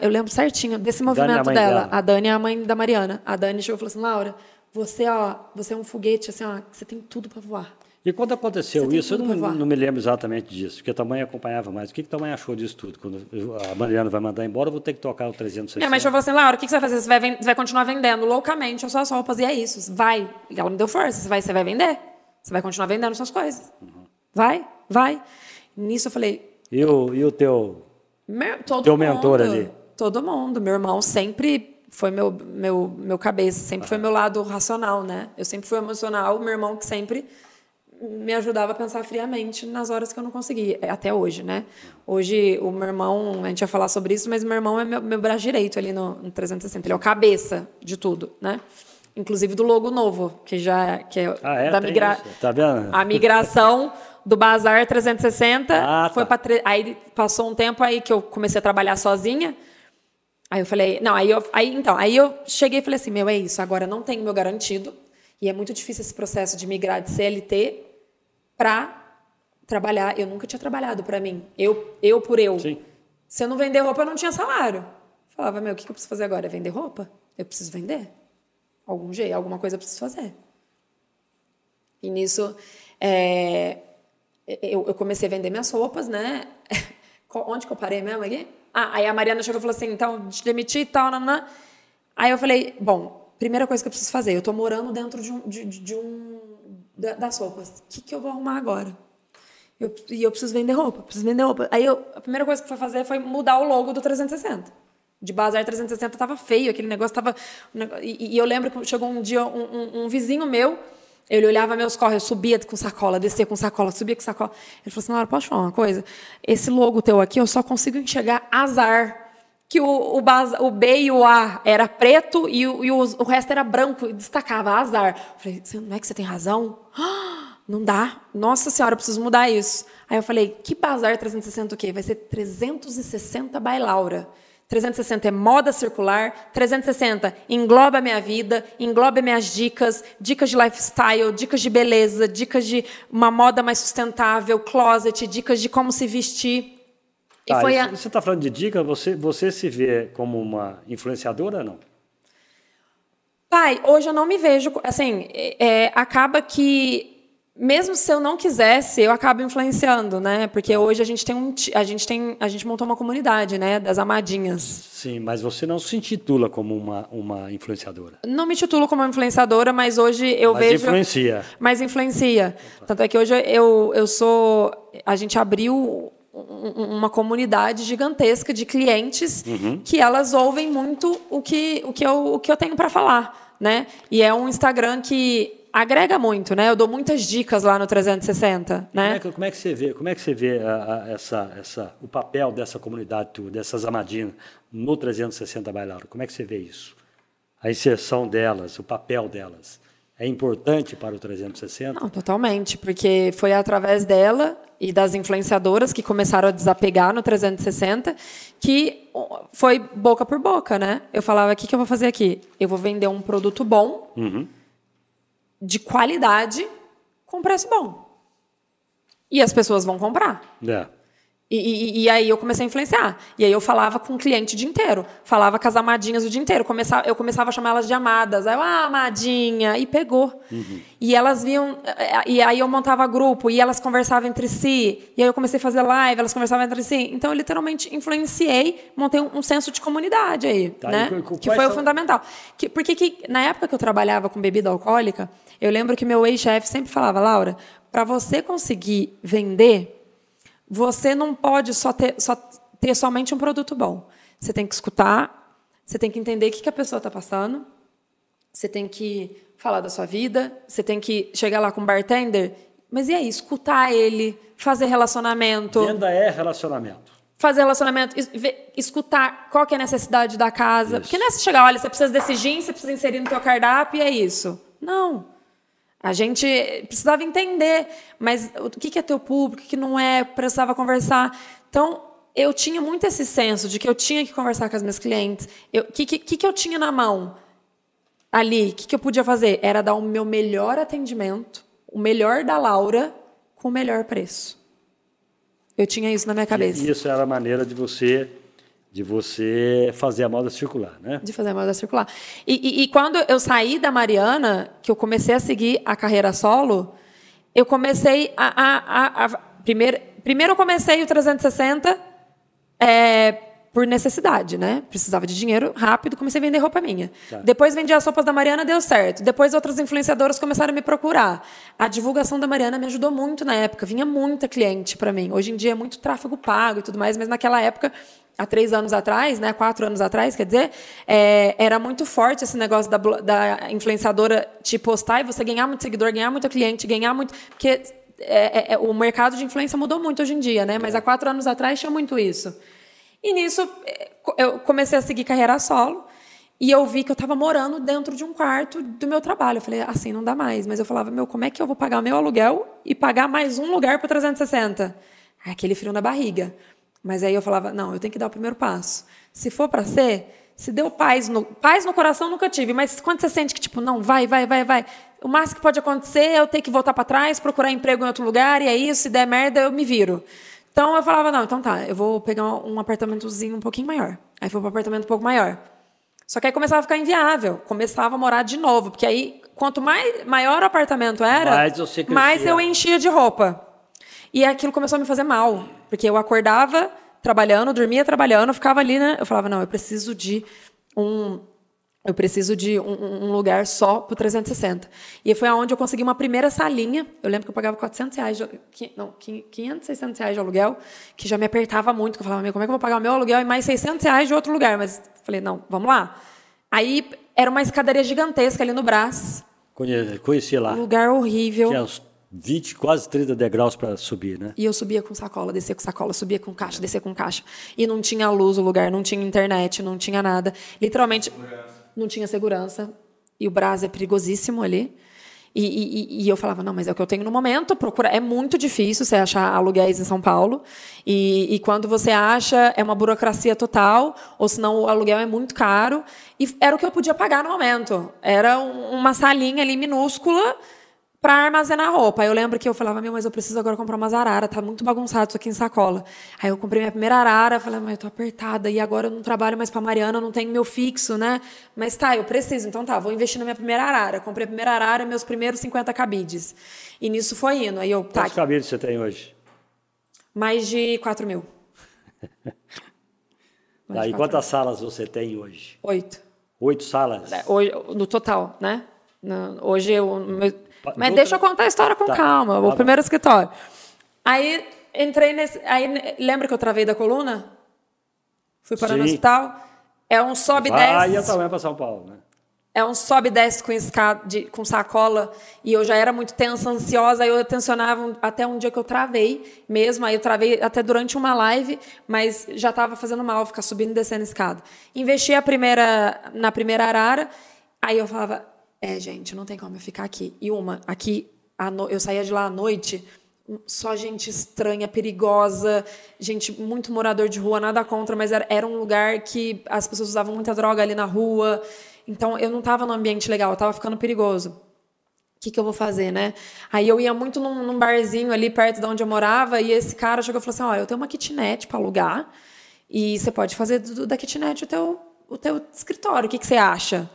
Eu lembro certinho desse Dani é movimento mãe dela. dela. A Dani é a mãe da Mariana. A Dani chegou e falou assim, Laura, você, ó, você é um foguete, assim, ó, você tem tudo para voar. E quando aconteceu isso, eu não, não me lembro exatamente disso, porque a tua mãe acompanhava mais. O que, que tua mãe achou disso tudo? Quando eu- a Mariana vai mandar embora, eu vou ter que tocar o 360. Minha mãe falou assim, Laura, o que que você vai fazer? Você vai, você vai continuar vendendo loucamente as suas roupas, e é isso. Vai. E ela me deu força. Você vai, você vai vender. Você vai continuar vendendo suas coisas. Vai, vai. Nisso eu falei, E o, e o teu... meu, todo Teu mundo. mentor ali. Todo mundo. Meu irmão sempre foi meu, meu, meu cabeça, sempre foi meu lado racional, né? Eu sempre fui emocional. Meu irmão que sempre me ajudava a pensar friamente nas horas que eu não conseguia, É, até hoje, né? Hoje, o meu irmão, a gente vai falar sobre isso, mas meu irmão é meu, meu braço direito ali no, no 360, ele é o cabeça de tudo, né? Inclusive do logo novo, que já que é, Ah, é? da migra... Tá vendo? a migração do Bazar 360 Ah, foi tá. para aí passou um tempo aí que eu comecei a trabalhar sozinha. Aí eu falei, não, aí eu, aí então, aí eu cheguei e falei assim, meu, é isso, agora não tenho meu garantido e é muito difícil esse processo de migrar de CLT para trabalhar. Eu nunca tinha trabalhado para mim, eu, eu por eu. Sim. Se eu não vender roupa, eu não tinha salário. Falava, meu, o que que eu preciso fazer agora? É vender roupa? Eu preciso vender. Algum jeito, alguma coisa eu preciso fazer. E nisso, é, eu, eu comecei a vender minhas roupas, né? Onde que eu parei mesmo aqui? Ah, aí a Mariana chegou e falou assim, então, te demiti e tal, nanã. Aí eu falei, bom, primeira coisa que eu preciso fazer, eu tô morando dentro de um, de, de- um da- das roupas. O que, que eu vou arrumar agora? Eu, e eu preciso vender roupa, preciso vender roupa. Aí eu, a primeira coisa que fui fazer foi mudar o logo do 360. De Bazar 360 tava feio, aquele negócio tava. E, e eu lembro que chegou um dia um, um- um vizinho meu, ele olhava meus corres, eu subia com sacola, descia com sacola, subia com sacola. Ele falou assim: Laura, posso falar uma coisa? Esse logo teu aqui eu só consigo enxergar azar. Que o, o, baz- o B e o A era preto e, o, e o, o resto era branco, e destacava azar. Eu falei, "Você- não é que você tem razão? não dá. Nossa senhora, eu preciso mudar isso. Aí eu falei, que bazar 360 o quê? Vai ser 360 by Laura. 360 é moda circular, 360 engloba a minha vida, engloba minhas dicas, dicas de lifestyle, dicas de beleza, dicas de uma moda mais sustentável, closet, dicas de como se vestir. E tá, foi a... Você está falando de dica, você, você se vê como uma influenciadora ou não? Pai, hoje eu não me vejo. Assim, é, acaba que mesmo se eu não quisesse, eu acabo influenciando, né? Porque hoje a gente tem um, a gente tem, a gente montou uma comunidade, né, das amadinhas. Sim, mas você não se intitula como uma, uma influenciadora. Não me titulo como influenciadora, mas hoje eu mas vejo. Mas influencia. Mas influencia. Tanto é que hoje eu, eu sou, a gente abriu uma comunidade gigantesca de clientes uhum. que elas ouvem muito o que, o que, eu, o que eu tenho para falar, né? E é um Instagram que agrega muito, né? Eu dou muitas dicas lá no 360, né? Como é que, como é que você vê, como é que você vê a, a, essa, essa, o papel dessa comunidade dessas amadinas no 360 Bailar? Como é que você vê isso? A inserção delas, o papel delas. É importante para o 360? Não, totalmente, porque foi através dela e das influenciadoras que começaram a desapegar no 360 que foi boca por boca, né? Eu falava, o que, que eu vou fazer aqui? Eu vou vender um produto bom, uhum de qualidade com preço bom. E as pessoas vão comprar. É. E, e, e, aí eu comecei a influenciar. E aí eu falava com o cliente o dia inteiro. Falava com as amadinhas o dia inteiro. Começava, eu começava a chamar elas de amadas. Aí eu, ah, amadinha. E pegou. Uhum. E elas viam... E aí eu montava grupo. E elas conversavam entre si. E aí eu comecei a fazer live. Elas conversavam entre si. Então eu literalmente influenciei. Montei um, um senso de comunidade aí. Tá, né? que foi são... o fundamental. Que, porque que, na época que eu trabalhava com bebida alcoólica, eu lembro que meu ex-chefe sempre falava, Laura, para você conseguir vender você não pode só ter, só ter somente um produto bom. Você tem que escutar, você tem que entender o que, que a pessoa está passando, você tem que falar da sua vida, você tem que chegar lá com o bartender. Mas e aí? Escutar ele, fazer relacionamento. Venda é relacionamento. Fazer relacionamento, escutar qual que é a necessidade da casa. Isso. Porque não é você chegar, olha, você precisa desse jeans, você precisa inserir no teu cardápio e é isso. Não. A gente precisava entender, mas o que é teu público, o que não é, precisava conversar. Então, eu tinha muito esse senso de que eu tinha que conversar com as minhas clientes. O que, que, que eu tinha na mão ali? O que, que eu podia fazer? Era dar o meu melhor atendimento, o melhor da Laura, com o melhor preço. Eu tinha isso na minha cabeça. E isso era a maneira de você de você fazer a moda circular, né? De fazer a moda circular. E, e, e, quando eu saí da Mariana, que eu comecei a seguir a carreira solo, eu comecei a... a, a, a primeiro, primeiro eu comecei o 360 é, por necessidade, né? Precisava de dinheiro rápido, comecei a vender roupa minha. Tá. Depois vendi as roupas da Mariana, deu certo. Depois outras influenciadoras começaram a me procurar. A divulgação da Mariana me ajudou muito na época, vinha muita cliente para mim. Hoje em dia é muito tráfego pago e tudo mais, mas naquela época há três anos atrás, né, quatro anos atrás, quer dizer, é, era muito forte esse negócio da, da, influenciadora te postar e você ganhar muito seguidor, ganhar muito cliente, ganhar muito. Porque é, é, é, o mercado de influência mudou muito hoje em dia, né? Mas há quatro anos atrás tinha muito isso. E nisso é, eu comecei a seguir carreira solo. E eu vi que eu estava morando dentro de um quarto do meu trabalho. Eu falei, assim, não dá mais. Mas eu falava, meu, como é que eu vou pagar meu aluguel e pagar mais um lugar para 360? Aquele frio na barriga. Mas aí eu falava, não, eu tenho que dar o primeiro passo. Se for para ser, se deu paz no, paz no coração, nunca tive. Mas quando você sente que, tipo, não, vai, vai, vai, vai. O máximo que pode acontecer é eu ter que voltar para trás, procurar emprego em outro lugar, e é isso, se der merda, eu me viro. Então eu falava, não, então tá, eu vou pegar um apartamentozinho um pouquinho maior. Aí foi para um apartamento um pouco maior. Só que aí começava a ficar inviável, começava a morar de novo, porque aí quanto mais maior o apartamento era, mais, mais eu enchia de roupa. E aquilo começou a me fazer mal, porque eu acordava trabalhando, dormia trabalhando, ficava ali, né? Eu falava, não, eu preciso de um eu preciso de um, um lugar só para 360. E foi aonde eu consegui uma primeira salinha. Eu lembro que eu pagava 400 reais, de, não, 500, 600 reais de aluguel, que já me apertava muito. Que eu falava, como é que eu vou pagar o meu aluguel e mais 600 reais de outro lugar? Mas falei, não, vamos lá. Aí era uma escadaria gigantesca ali no Brás. Conheci, conheci lá. Um lugar horrível. Tinha uns 20, quase 30 degraus para subir, né? E eu subia com sacola, descia com sacola, subia com caixa, descia com caixa. E não tinha luz o lugar, não tinha internet, não tinha nada. Literalmente, não tinha segurança. E o Brás é perigosíssimo ali. E, e, e, eu falava, não, mas é o que eu tenho no momento. Procura. É muito difícil você achar aluguéis em São Paulo. E, e quando você acha, é uma burocracia total, ou senão o aluguel é muito caro. E era o que eu podia pagar no momento. Era uma salinha ali minúscula para armazenar roupa. Aí eu lembro que eu falava, meu, mas eu preciso agora comprar umas araras, tá muito bagunçado isso aqui em sacola. Aí eu comprei minha primeira arara, falei, mas eu tô apertada, e agora eu não trabalho mais para Mariana, não tenho meu fixo, né? Mas tá, eu preciso, então tá, vou investir na minha primeira arara. Comprei a primeira arara, meus primeiros 50 cabides. E nisso foi indo. Aí eu, tá, Quantos cabides você tem hoje? Mais de 4 mil. tá, e quantas mil. salas você tem hoje? Oito. Oito salas? É, no total, né? Hoje eu, mas deixa eu contar a história com tá. calma. O tá primeiro escritório. Aí entrei nesse. Aí lembra que eu travei da coluna? Fui parar Sim. no hospital. É um sobe e desce. Aí eu também para São Paulo, né? É um sobe e desce com, escada, de, com sacola. E eu já era muito tensa, ansiosa. Aí eu tensionava até um dia que eu travei mesmo. Aí eu travei até durante uma live, mas já estava fazendo mal ficar subindo e descendo a escada. Investi a primeira, na primeira arara. Aí eu falava, é, gente, não tem como eu ficar aqui. E uma, aqui, no... eu saía de lá à noite, só gente estranha, perigosa, gente muito morador de rua, nada contra, mas era, era um lugar que as pessoas usavam muita droga ali na rua. Então eu não estava no ambiente legal, eu estava ficando perigoso. O que, que eu vou fazer, né? Aí eu ia muito num, num, barzinho ali perto de onde eu morava e esse cara chegou e falou assim: Ó, eu tenho uma kitnet para alugar e você pode fazer do, da kitnet o teu, o teu escritório, o que, que você acha?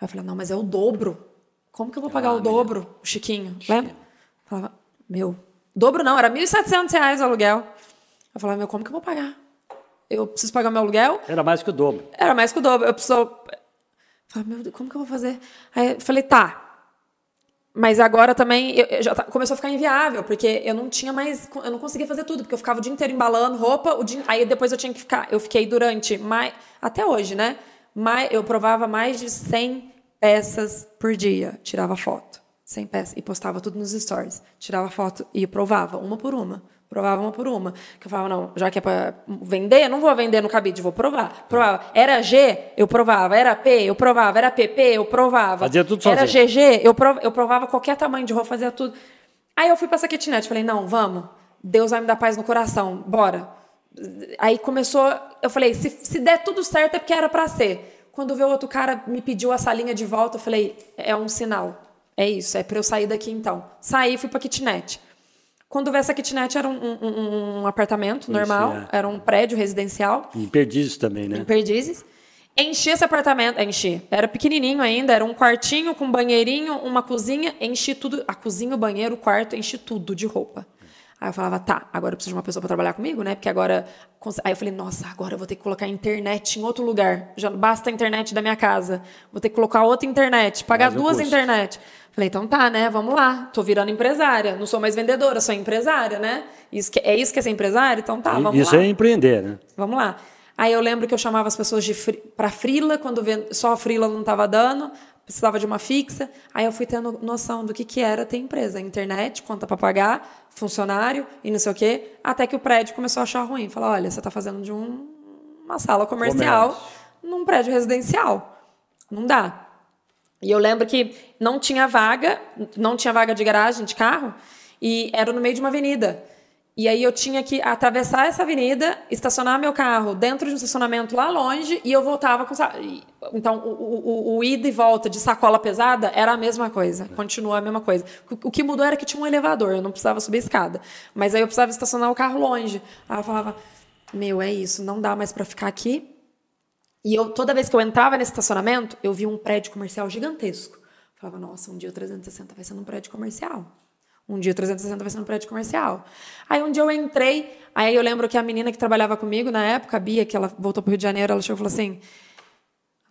Aí eu falei, não, mas é o dobro. Como que eu vou pagar ah, o dobro, o Chiquinho? Chiquinho. Lembra? Eu falava, meu, dobro não, era 1.700 reais o aluguel. Eu falava, meu, como que eu vou pagar? Eu preciso pagar meu aluguel? Era mais que o dobro. Era mais que o dobro. Eu preciso... Eu falei, meu Deus, como que eu vou fazer? Aí eu falei, tá. Mas agora também eu, eu já tá, começou a ficar inviável, porque eu não tinha mais, eu não conseguia fazer tudo, porque eu ficava o dia inteiro embalando roupa, o dia, aí depois eu tinha que ficar, eu fiquei durante mais, até hoje, né? Mais, eu provava mais de 100 peças por dia, tirava foto. 100 peças e postava tudo nos stories. Tirava foto e provava, uma por uma. Provava uma por uma. Que eu falava, não, já que é para vender, não vou vender no cabide, vou provar. Provava. Era G, eu provava. Era P, eu provava. Era PP, eu provava. Fazia tudo sozinho. Era GG, eu provava, eu provava qualquer tamanho de roupa, fazia tudo. Aí eu fui para essa kitnet, falei, não, vamos. Deus vai me dar paz no coração, bora. Aí começou, eu falei, se, se der tudo certo é porque era para ser. Quando veio outro cara me pediu a salinha de volta, eu falei, é um sinal. É isso, é para eu sair daqui então. Saí e fui para kitnet. Quando veio essa kitnet era um, um, um apartamento isso, normal, é. era um prédio residencial. Em Perdizes também, né? Em Perdizes. Enchi esse apartamento, enchi. Era pequenininho ainda, era um quartinho com banheirinho, uma cozinha, enchi tudo, a cozinha, o banheiro, o quarto, enchi tudo de roupa. Aí eu falava, tá, agora eu preciso de uma pessoa para trabalhar comigo, né? Porque agora. Aí eu falei, nossa, agora eu vou ter que colocar a internet em outro lugar. Já basta a internet da minha casa. Vou ter que colocar outra internet, pagar duas internet. Falei, então tá, né? Vamos lá. Tô virando empresária. Não sou mais vendedora, sou empresária, né? Isso que, é isso que é ser empresária? Então tá, vamos isso lá. Isso é empreender, né? Vamos lá. Aí eu lembro que eu chamava as pessoas de para frila, quando só a frila não estava dando precisava de uma fixa. Aí eu fui tendo noção do que, que era ter empresa, internet, conta para pagar, funcionário e não sei o quê, até que o prédio começou a achar ruim. Falou, olha, você está fazendo de um, uma sala comercial Comércio. num prédio residencial. Não dá. E eu lembro que não tinha vaga, não tinha vaga de garagem de carro, e era no meio de uma avenida. E aí eu tinha que atravessar essa avenida, estacionar meu carro dentro de um estacionamento lá longe e eu voltava com. Então, o, o, o ida e volta de sacola pesada era a mesma coisa, continua a mesma coisa. O que mudou era que tinha um elevador, eu não precisava subir a escada. Mas aí eu precisava estacionar o carro longe. Aí eu falava: Meu, é isso, não dá mais para ficar aqui. E eu, toda vez que eu entrava nesse estacionamento, eu via um prédio comercial gigantesco. Eu falava: Nossa, um dia o 360 vai ser num prédio comercial. Um dia 360 vai ser no prédio comercial. Aí um dia eu entrei, aí eu lembro que a menina que trabalhava comigo na época, a Bia, que ela voltou para o Rio de Janeiro, ela chegou e falou assim: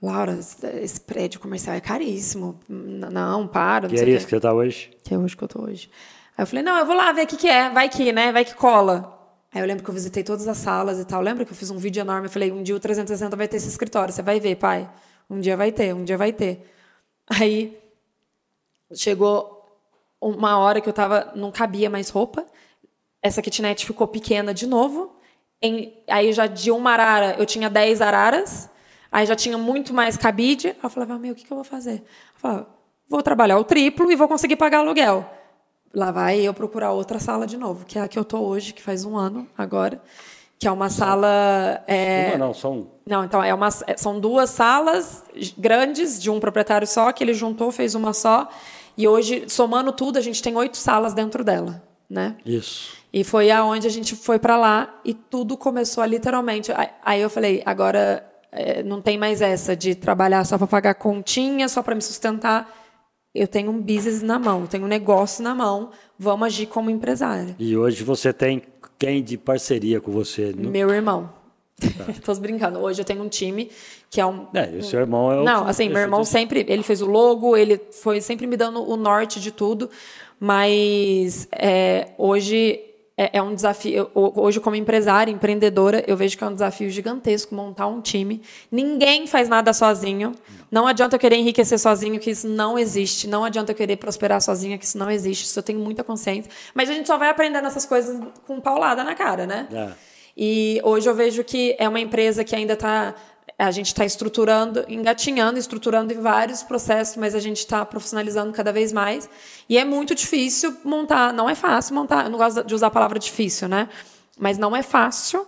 Laura, esse prédio comercial é caríssimo. Não, para. Não que é isso que você está hoje? Que é hoje que eu estou hoje. Aí eu falei: não, eu vou lá ver o que, que é, vai que, né? Vai que cola. Aí eu lembro que eu visitei todas as salas e tal. Lembra que eu fiz um vídeo enorme? Eu falei: um dia o 360 vai ter esse escritório, você vai ver, pai. Um dia vai ter, um dia vai ter. Aí chegou uma hora que eu tava, não cabia mais roupa. Essa kitnet ficou pequena de novo. Em, aí já de uma arara, eu tinha 10 araras. Aí já tinha muito mais cabide. Aí eu falava, meu, o que, que eu vou fazer? Eu falava, vou trabalhar o triplo e vou conseguir pagar aluguel. Lá vai eu procurar outra sala de novo, que é a que eu tô hoje, que faz um ano agora, que é uma sala. É... Uma não, são. Não, então é uma, são duas salas grandes de um proprietário só que ele juntou, fez uma só. E hoje, somando tudo, a gente tem oito salas dentro dela, né? Isso. E foi aonde a gente foi para lá e tudo começou a, literalmente. Aí eu falei, agora é, não tem mais essa de trabalhar só para pagar continha, só para me sustentar. Eu tenho um business na mão, tenho um negócio na mão. Vamos agir como empresária. E hoje você tem quem de parceria com você? Meu irmão. Tá. brincando. Hoje eu tenho um time que é um. É, o seu irmão é o. Não, assim, meu irmão sempre. Ele fez o logo, ele foi sempre me dando o norte de tudo. Mas é, hoje é, é, um desafio. Hoje, como empresária, empreendedora, eu vejo que é um desafio gigantesco montar um time. Ninguém faz nada sozinho. Não adianta eu querer enriquecer sozinho, que isso não existe. Não adianta eu querer prosperar sozinha, que isso não existe. Isso eu tenho muita consciência. Mas a gente só vai aprendendo essas coisas com paulada na cara, né? É. E hoje eu vejo que é uma empresa que ainda está a gente está estruturando, engatinhando, estruturando em vários processos, mas a gente está profissionalizando cada vez mais. E é muito difícil montar, não é fácil montar, eu não gosto de usar a palavra difícil, né? Mas não é fácil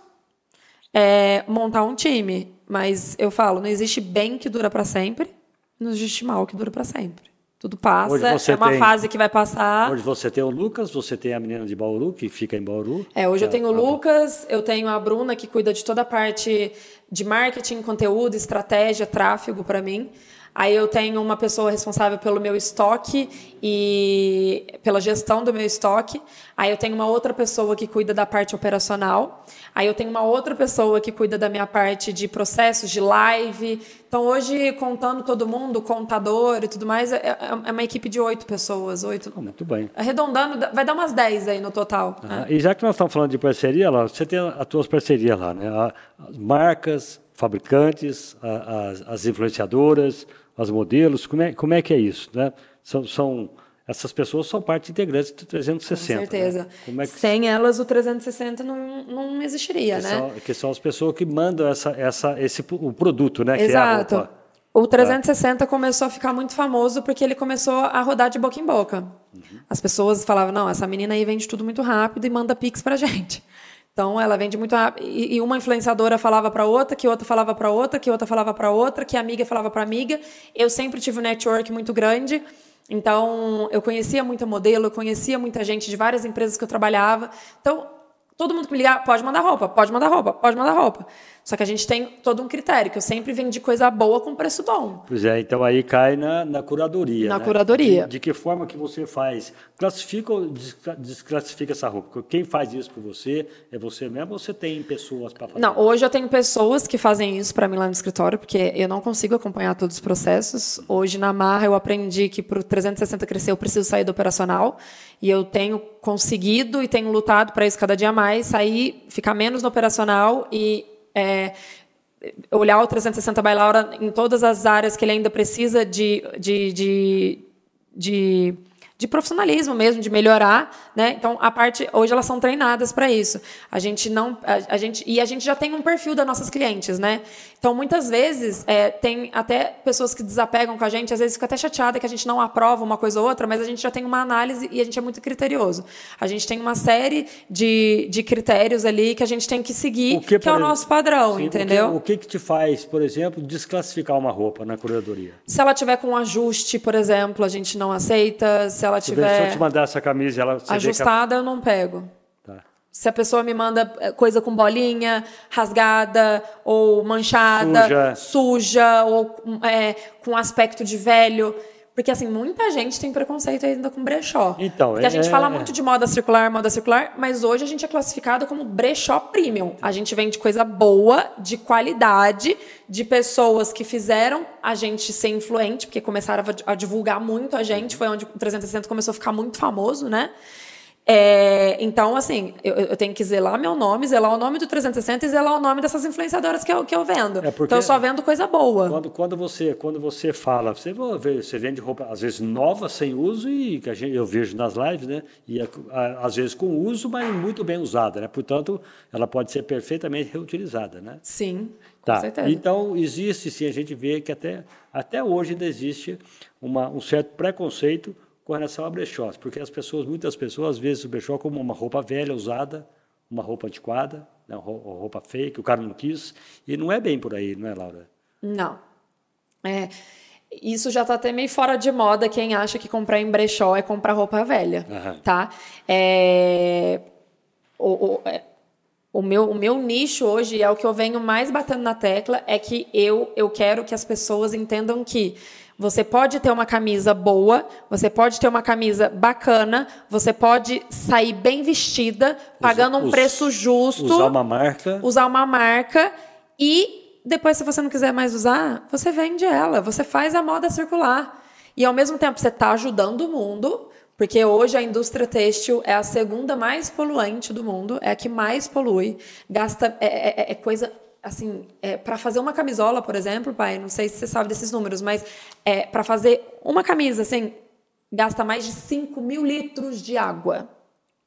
é, montar um time. Mas eu falo, não existe bem que dura para sempre, não existe mal que dura para sempre. Tudo passa, é uma tem, fase que vai passar. Hoje você tem o Lucas, você tem a menina de Bauru, que fica em Bauru. É, hoje eu tenho o Lucas, eu tenho a Bruna, que cuida de toda a parte de marketing, conteúdo, estratégia, tráfego para mim. Aí eu tenho uma pessoa responsável pelo meu estoque e pela gestão do meu estoque. Aí eu tenho uma outra pessoa que cuida da parte operacional. Aí eu tenho uma outra pessoa que cuida da minha parte de processos, de live. Então hoje, contando todo mundo, contador e tudo mais, é, é, é uma equipe de oito pessoas. Oito. Oh, muito bem. Arredondando, vai dar umas dez aí no total. Ah, E já que nós estamos falando de parceria, lá, você tem as tuas parcerias lá, né? As marcas, fabricantes, as, as influenciadoras, as modelos, como é, como é que é isso? Né? São, são, essas pessoas são parte integrante do 360. Com certeza. Né? É que... Sem elas, o 360 não, não existiria, que né? São, que são as pessoas que mandam essa, essa, esse, o produto, né? Exato. Que é a roupa. O 360 começou a ficar muito famoso porque ele começou a rodar de boca em boca. Uhum. As pessoas falavam, não, essa menina aí vende tudo muito rápido e manda pix pra gente. Então ela vende muito rápido. E uma influenciadora falava para outra, que outra falava para outra, que outra falava para outra, que a amiga falava para amiga. Eu sempre tive um network muito grande. Então eu conhecia muita modelo, eu conhecia muita gente de várias empresas que eu trabalhava. Então todo mundo que me ligar, pode mandar roupa, pode mandar roupa, pode mandar roupa. Só que a gente tem todo um critério, que eu sempre vendi coisa boa com preço bom. Pois é, então aí cai na, na curadoria. Na né? curadoria. De, de, que forma que você faz? Classifica ou desclassifica essa roupa? Quem faz isso por você? É você mesmo ou você tem pessoas para fazer? Não, hoje eu tenho pessoas que fazem isso para mim lá no escritório, porque eu não consigo acompanhar todos os processos. Hoje na Marra eu aprendi que para o 360 crescer eu preciso sair do operacional. E eu tenho conseguido e tenho lutado para isso cada dia mais, sair, ficar menos no operacional e é, olhar o 360 by Laura em todas as áreas que ele ainda precisa de, de, de, de de profissionalismo mesmo, de melhorar, né? Então a parte hoje elas são treinadas para isso. A gente não, a, a, gente e a gente já tem um perfil das nossas clientes, né? Então muitas vezes é, tem até pessoas que desapegam com a gente, às vezes fica até chateada que a gente não aprova uma coisa ou outra, mas a gente já tem uma análise e a gente é muito criterioso. A gente tem uma série de, de critérios ali que a gente tem que seguir, o que, que é o nosso padrão, sim, entendeu? O que, o que, que te faz, por exemplo, desclassificar uma roupa na curadoria? Se ela tiver com um ajuste, por exemplo, a gente não aceita. Se ela tiver. Se eu te mandar essa camisa, ela ajustada, eu não pego. Tá. Se a pessoa me manda eh, coisa com bolinha, rasgada ou manchada, suja, suja ou é, com aspecto de velho, porque, assim, muita gente tem preconceito ainda com brechó. Então, Porque é, a gente fala muito de moda circular, moda circular, mas hoje a gente é classificado como brechó premium. A gente vende coisa boa, de qualidade, de pessoas que fizeram a gente ser influente, porque começaram a divulgar muito a gente, foi onde o 360 começou a ficar muito famoso, né? É, então, assim, eu, eu, tenho que zelar meu nome, zelar o nome do 360 e zelar o nome dessas influenciadoras que eu, que eu vendo. É então, eu só vendo coisa boa. Quando, quando, você, quando você fala, você, você vende roupa, às vezes, nova, sem uso, e que a gente, eu vejo nas lives, né? E às vezes com uso, mas muito bem usada, né? Portanto, ela pode ser perfeitamente reutilizada, né? Sim, tá. com certeza. Então, existe, sim, a gente vê que até, até hoje ainda existe uma, um certo preconceito com relação a brechós, porque as pessoas, muitas pessoas, às vezes o brechó como uma roupa velha, usada, uma roupa antiquada, né, uma roupa feia, que o cara não quis, e não é bem por aí, não é, Laura? Não. É, isso já está até meio fora de moda, quem acha que comprar em brechó é comprar roupa velha, uhum. tá? É, o, o, é, o, meu, o meu nicho hoje é o que eu venho mais batendo na tecla, é que eu, eu quero que as pessoas entendam que você pode ter uma camisa boa, você pode ter uma camisa bacana, você pode sair bem vestida, pagando um preço justo. Usar uma marca. Usar uma marca e depois, se você não quiser mais usar, você vende ela, você faz a moda circular. E ao mesmo tempo você está ajudando o mundo, porque hoje a indústria têxtil é a segunda mais poluente do mundo, é a que mais polui, gasta é, é, é coisa assim, é, para fazer uma camisola, por exemplo, pai, não sei se você sabe desses números, mas é, para fazer uma camisa, assim, gasta mais de 5 mil litros de água.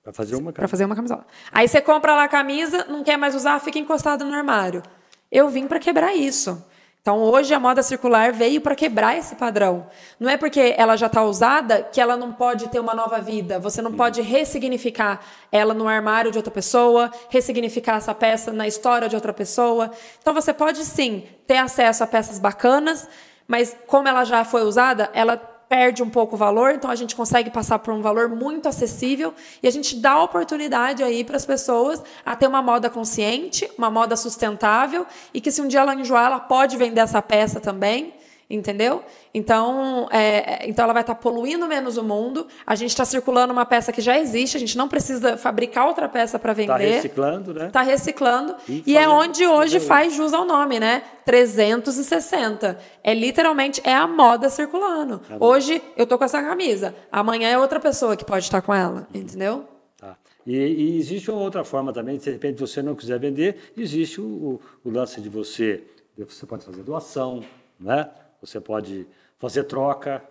Para fazer uma Para fazer uma camisola. Aí você compra lá a camisa, não quer mais usar, fica encostado no armário. Eu vim para quebrar isso. Então, hoje a moda circular veio para quebrar esse padrão. Não é porque ela já está usada que ela não pode ter uma nova vida. Você não pode ressignificar ela no armário de outra pessoa, ressignificar essa peça na história de outra pessoa. Então, você pode sim ter acesso a peças bacanas, mas como ela já foi usada, ela perde um pouco o valor, então a gente consegue passar por um valor muito acessível e a gente dá oportunidade aí para as pessoas a ter uma moda consciente, uma moda sustentável e que se um dia ela enjoar, ela pode vender essa peça também entendeu? Então, é, então ela vai estar tá poluindo menos o mundo. A gente está circulando uma peça que já existe, a gente não precisa fabricar outra peça para vender. Está reciclando, né? Está reciclando. E, e é onde hoje faz jus ao nome, né? 360. É literalmente é a moda circulando. Tá hoje eu tô com essa camisa, amanhã é outra pessoa que pode estar com ela, entendeu? Tá. E, e, existe uma outra forma também, se de repente você não quiser vender, existe o, o, o lance de você, você pode fazer doação, né? Você pode fazer troca,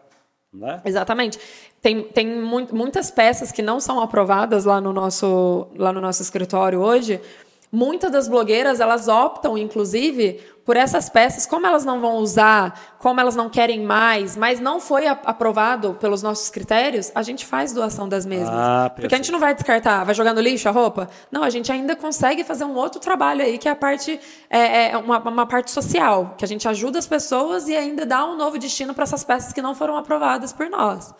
né? Exatamente. Tem, tem muitas peças que não são aprovadas lá no nosso, lá no nosso escritório hoje. Muitas das blogueiras, elas optam, inclusive, por essas peças, como elas não vão usar, como elas não querem mais, mas não foi aprovado pelos nossos critérios, a gente faz doação das mesmas. Ah, porque a gente não vai descartar, vai jogar no lixo a roupa? Não, a gente ainda consegue fazer um outro trabalho aí, que é a parte, é, é uma, uma, parte social, que a gente ajuda as pessoas e ainda dá um novo destino para essas peças que não foram aprovadas por nós.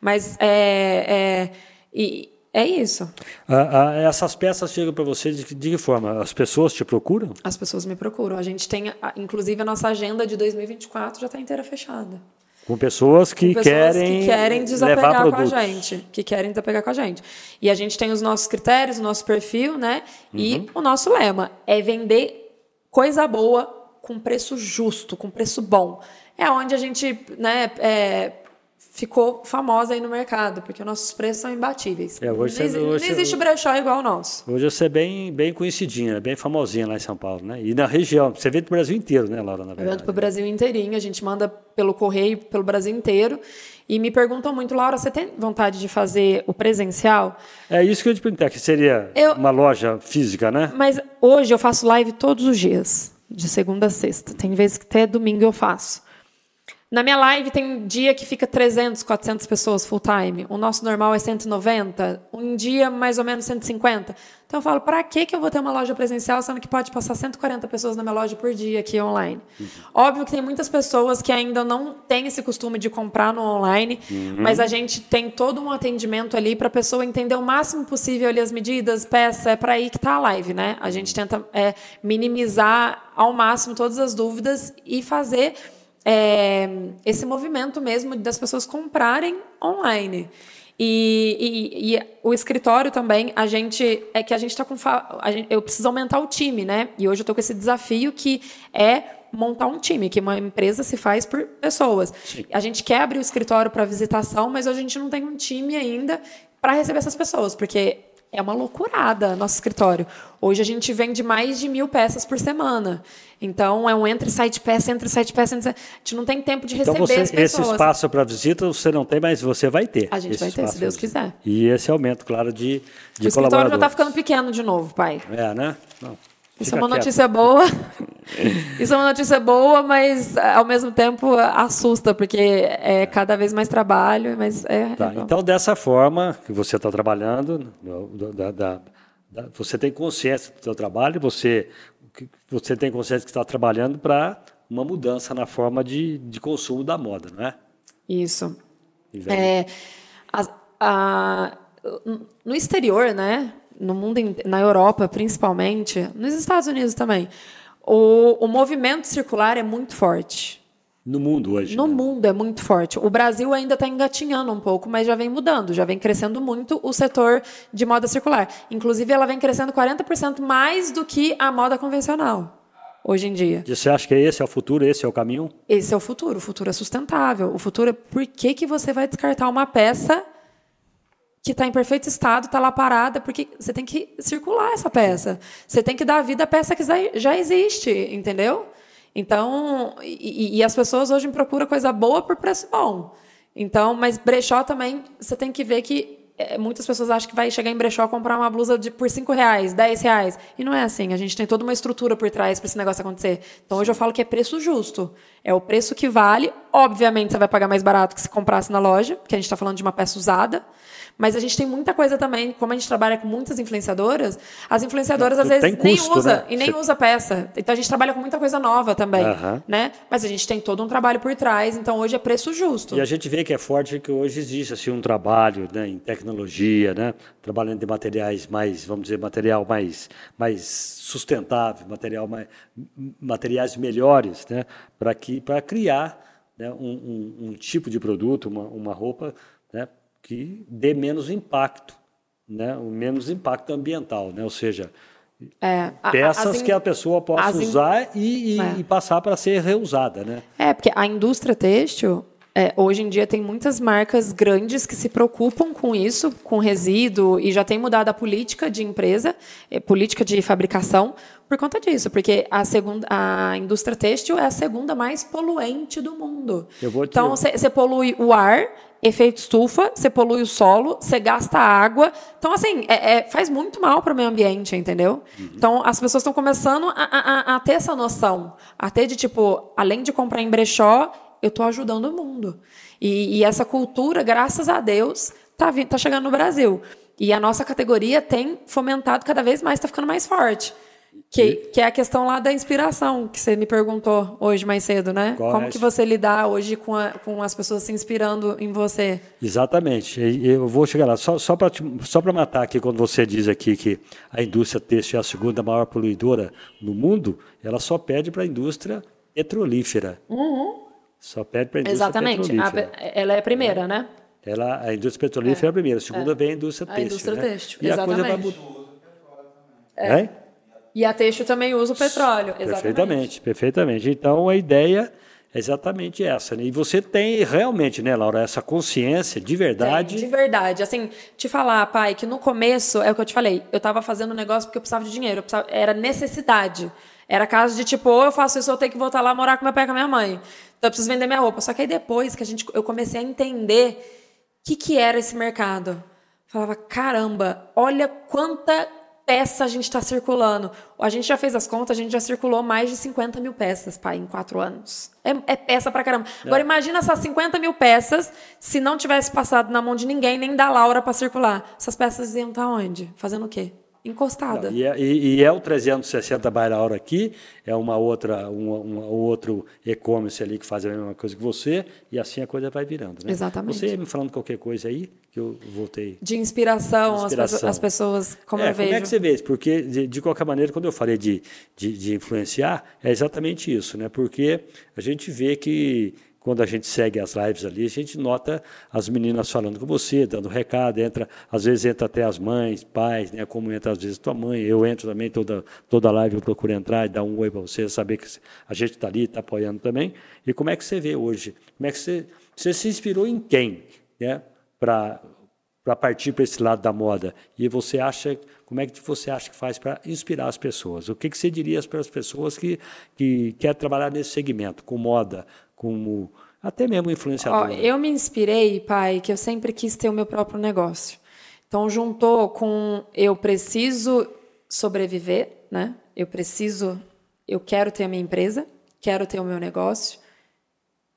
Mas é, é e, é isso. Ah, ah, essas peças chegam para você de, de, que forma? As pessoas te procuram? As pessoas me procuram. A gente tem, inclusive, a nossa agenda de 2024 já está inteira fechada. Com pessoas que Com pessoas querem, que querem desapegar com a gente, que querem desapegar com a gente. E a gente tem os nossos critérios, o nosso perfil, né? Uhum. E o nosso lema é vender coisa boa com preço justo, com preço bom. É onde a gente, né, é, ficou famosa aí no mercado, porque nossos preços são imbatíveis. É, hoje não, você, não hoje existe brechó igual o nosso. Hoje você é bem, bem conhecidinha, bem famosinha lá em São Paulo, né? E na região, você vende para o Brasil inteiro, né, Laura, na verdade. Eu vendo para o Brasil inteirinho, a gente manda pelo correio, pelo Brasil inteiro. E me perguntam muito, Laura, você tem vontade de fazer o presencial? É isso que eu te perguntar, que seria eu, uma loja física, né? Mas hoje eu faço live todos os dias, de segunda a sexta. Tem vezes que até domingo eu faço. Na minha live tem dia que fica 300, 400 pessoas full time. O nosso normal é 190. Um dia mais ou menos 150. Então eu falo, para que que eu vou ter uma loja presencial sendo que pode passar 140 pessoas na minha loja por dia aqui online? Uhum. Óbvio que tem muitas pessoas que ainda não têm esse costume de comprar no online, uhum. mas a gente tem todo um atendimento ali para a pessoa entender o máximo possível ali as medidas, peça, é para aí que está a live, né? A gente tenta é, minimizar ao máximo todas as dúvidas e fazer é, esse movimento mesmo das pessoas comprarem online. E, e, e, o escritório também, a gente é que a gente está com. Gente, eu preciso aumentar o time, né? E hoje eu estou com esse desafio que é montar um time, que uma empresa se faz por pessoas. A gente quer abrir o escritório para visitação, mas hoje a gente não tem um time ainda para receber essas pessoas, porque é uma loucurada nosso escritório. Hoje a gente vende mais de mil peças por semana. Então é um entre site peça, entre site peça, entre... a gente não tem tempo de então, receber você, as pessoas. Esse espaço para visita você não tem, mas você vai ter. A gente vai ter, se Deus quiser. E esse aumento, claro, de, de O escritório já está ficando pequeno de novo, pai. É, né? Não. Isso é uma quieto. notícia boa. Isso é uma notícia boa, mas ao mesmo tempo assusta, porque é cada vez mais trabalho. Mas é, tá, é então, dessa forma que você está trabalhando, da, da, da, você tem consciência do seu trabalho, você, você tem consciência que está trabalhando para uma mudança na forma de, de consumo da moda, não é? Isso. É, a, a, no exterior, né? no mundo, na Europa principalmente, nos Estados Unidos também, o, o movimento circular é muito forte. No mundo hoje. No né? mundo é muito forte. O Brasil ainda está engatinhando um pouco, mas já vem mudando, já vem crescendo muito o setor de moda circular. Inclusive, ela vem crescendo 40% mais do que a moda convencional hoje em dia. E você acha que esse é o futuro, esse é o caminho? Esse é o futuro. O futuro é sustentável. O futuro é por que, que você vai descartar uma peça que está em perfeito estado, está lá parada, porque você tem que circular essa peça. Você tem que dar vida à peça que já existe, entendeu? Então, e, e as pessoas hoje procuram coisa boa por preço bom. Então, mas brechó também, você tem que ver que é, muitas pessoas acham que vai chegar em brechó comprar uma blusa de, por 5 reais, 10 reais. E não é assim. A gente tem toda uma estrutura por trás para esse negócio acontecer. Então, hoje eu falo que é preço justo. É o preço que vale. Obviamente, você vai pagar mais barato que se comprasse na loja, porque a gente está falando de uma peça usada. Mas a gente tem muita coisa também, como a gente trabalha com muitas influenciadoras, as influenciadoras às vezes custo, nem usa né? e nem Você... usa peça. Então a gente trabalha com muita coisa nova também, né? Mas a gente tem todo um trabalho por trás, então hoje é preço justo. E a gente vê que é forte que hoje existe assim um trabalho, né, em tecnologia, né, trabalhando em materiais mais, vamos dizer, material mais mais sustentável, material mais materiais melhores, né, para que para criar né, um, um, um, tipo de produto, uma, uma roupa, que dê menos impacto, né? o menos impacto ambiental, né? ou seja, é, peças in... que a pessoa possa in... usar e, e, é. e passar para ser reusada. Né? É, porque a indústria têxtil, é, hoje em dia tem muitas marcas grandes que se preocupam com isso, com resíduo, e já tem mudado a política de empresa, é, política de fabricação, por conta disso, porque a, segunda, a indústria têxtil é a segunda mais poluente do mundo. Então, você polui o ar efeito estufa, você polui o solo, você gasta água. Então, assim, é, é, faz muito mal para o meio ambiente, entendeu? Uhum. Então, as pessoas estão começando a, a, a, ter essa noção. A ter de, tipo, além de comprar em brechó, eu estou ajudando o mundo. E, e, essa cultura, graças a Deus, está tá chegando no Brasil. E a nossa categoria tem fomentado cada vez mais, está ficando mais forte. Que, que é a questão lá da inspiração, que você me perguntou hoje mais cedo, né? Como é? que você lidar hoje com, a, com as pessoas se inspirando em você? Exatamente. Eu vou chegar lá. Só, só para só matar aqui, quando você diz aqui que a indústria têxtil é a segunda maior poluidora no mundo, ela só pede para a indústria petrolífera. Uhum. Só pede para a indústria Exatamente. petrolífera. Exatamente. Ela é a primeira, né? Ela, a indústria petrolífera é, é a primeira. A segunda é. vem a indústria têxtil. A indústria né? têxtil, e exatamente. a coisa vai mudar. É. E a Teixo também usa o petróleo. Exatamente. Perfeitamente, perfeitamente. Então a ideia é exatamente essa. Né? E você tem realmente, né, Laura, essa consciência de verdade. Tem, de verdade. Assim, te falar, pai, que no começo, é o que eu te falei, eu estava fazendo um negócio porque eu precisava de dinheiro, precisava, era necessidade. Era caso de tipo, ou eu faço isso, ou eu tenho que voltar lá morar com meu pai e com a minha mãe. Então eu preciso vender minha roupa. Só que aí depois que a gente, eu comecei a entender o que, que era esse mercado. falava, caramba, olha quanta peça a gente está circulando. A gente já fez as contas, a gente já circulou mais de 50 mil peças, pai, em quatro anos. É, é peça pra caramba. É. Agora imagina essas 50 mil peças se não tivesse passado na mão de ninguém, nem da Laura para circular. Essas peças iam estar tá onde? Fazendo o quê? Encostada. Não, e, é, e, e, é o 360 by hora aqui, é uma outra, um, um outro e-commerce ali que faz a mesma coisa que você, e assim a coisa vai virando. Né? Exatamente. Você ia me falando qualquer coisa aí, que eu voltei. De inspiração, de inspiração. As, as, pessoas, como é, eu vejo. Como é que você vê isso? Porque, de, de qualquer maneira, quando eu falei de, de, de influenciar, é exatamente isso, né? Porque a gente vê que quando a gente segue as lives ali, a gente nota as meninas falando com você, dando recado, entra, às vezes entra até as mães, pais, né, como entra às vezes tua mãe, eu entro também, toda, toda live eu procuro entrar e dar um oi para você, saber que a gente está ali, está apoiando também. E como é que você vê hoje? Como é que você, você se inspirou em quem, né, para partir para esse lado da moda. E você acha, como é que você acha que faz para inspirar as pessoas? O que, que você diria para as pessoas que, que querem trabalhar nesse segmento, com moda, como até mesmo influenciador? eu me inspirei, pai, que eu sempre quis ter o meu próprio negócio. Então juntou com eu preciso sobreviver, né? Eu preciso, eu quero ter a minha empresa, quero ter o meu negócio.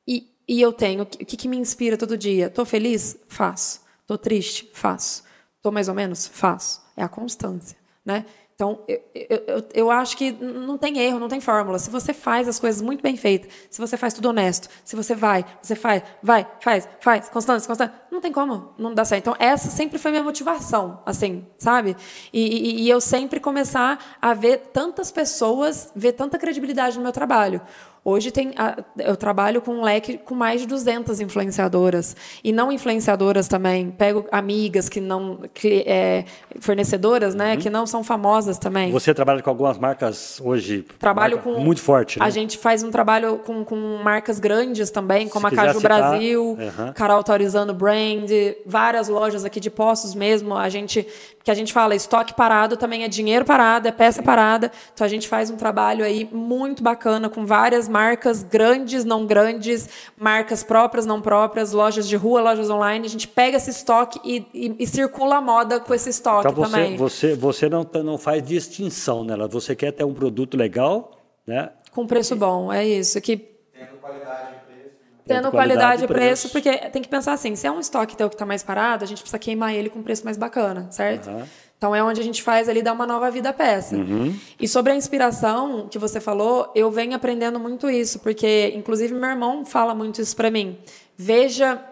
E, e eu tenho, o que, que me inspira todo dia? Tô feliz? Faço. Tô triste? Faço. Tô mais ou menos? Faço. É a constância, né? Então, eu, eu, eu, acho que não tem erro, não tem fórmula. Se você faz as coisas muito bem feitas, se você faz tudo honesto, se você vai, você faz, vai, faz, faz, constância, constância, não tem como não dar certo. Então, essa sempre foi minha motivação, assim, sabe? E, e, e eu sempre começar a ver tantas pessoas, ver tanta credibilidade no meu trabalho. Hoje tem, eu trabalho com um leque com mais de 200 influenciadoras. E não influenciadoras também. Pego amigas que não. Que, é, fornecedoras, né? Uhum. Que não são famosas também. Você trabalha com algumas marcas hoje? Trabalho marca com. Muito forte. Né? A gente faz um trabalho com, com marcas grandes também, como Se a Caju citar, Brasil, uhum. Carol Autorizando Brand, várias lojas aqui de postos mesmo. A gente. Que a gente fala, estoque parado também é dinheiro parado, é peça parada. Então a gente faz um trabalho aí muito bacana com várias marcas grandes, não grandes, marcas próprias, não próprias, lojas de rua, lojas online. A gente pega esse estoque e, e, e circula a moda com esse estoque então você, também. Você, você não, não faz distinção nela. Você quer ter um produto legal, né? Com preço bom, é isso. Que... Tendo qualidade e preço. Né? Tendo qualidade e preço, porque tem que pensar assim, se é um estoque teu que está mais parado, a gente precisa queimar ele com um preço mais bacana, certo? Uhum. Então é onde a gente faz ali dar uma nova vida à peça. Uhum. E sobre a inspiração que você falou, eu venho aprendendo muito isso, porque inclusive meu irmão fala muito isso para mim. Veja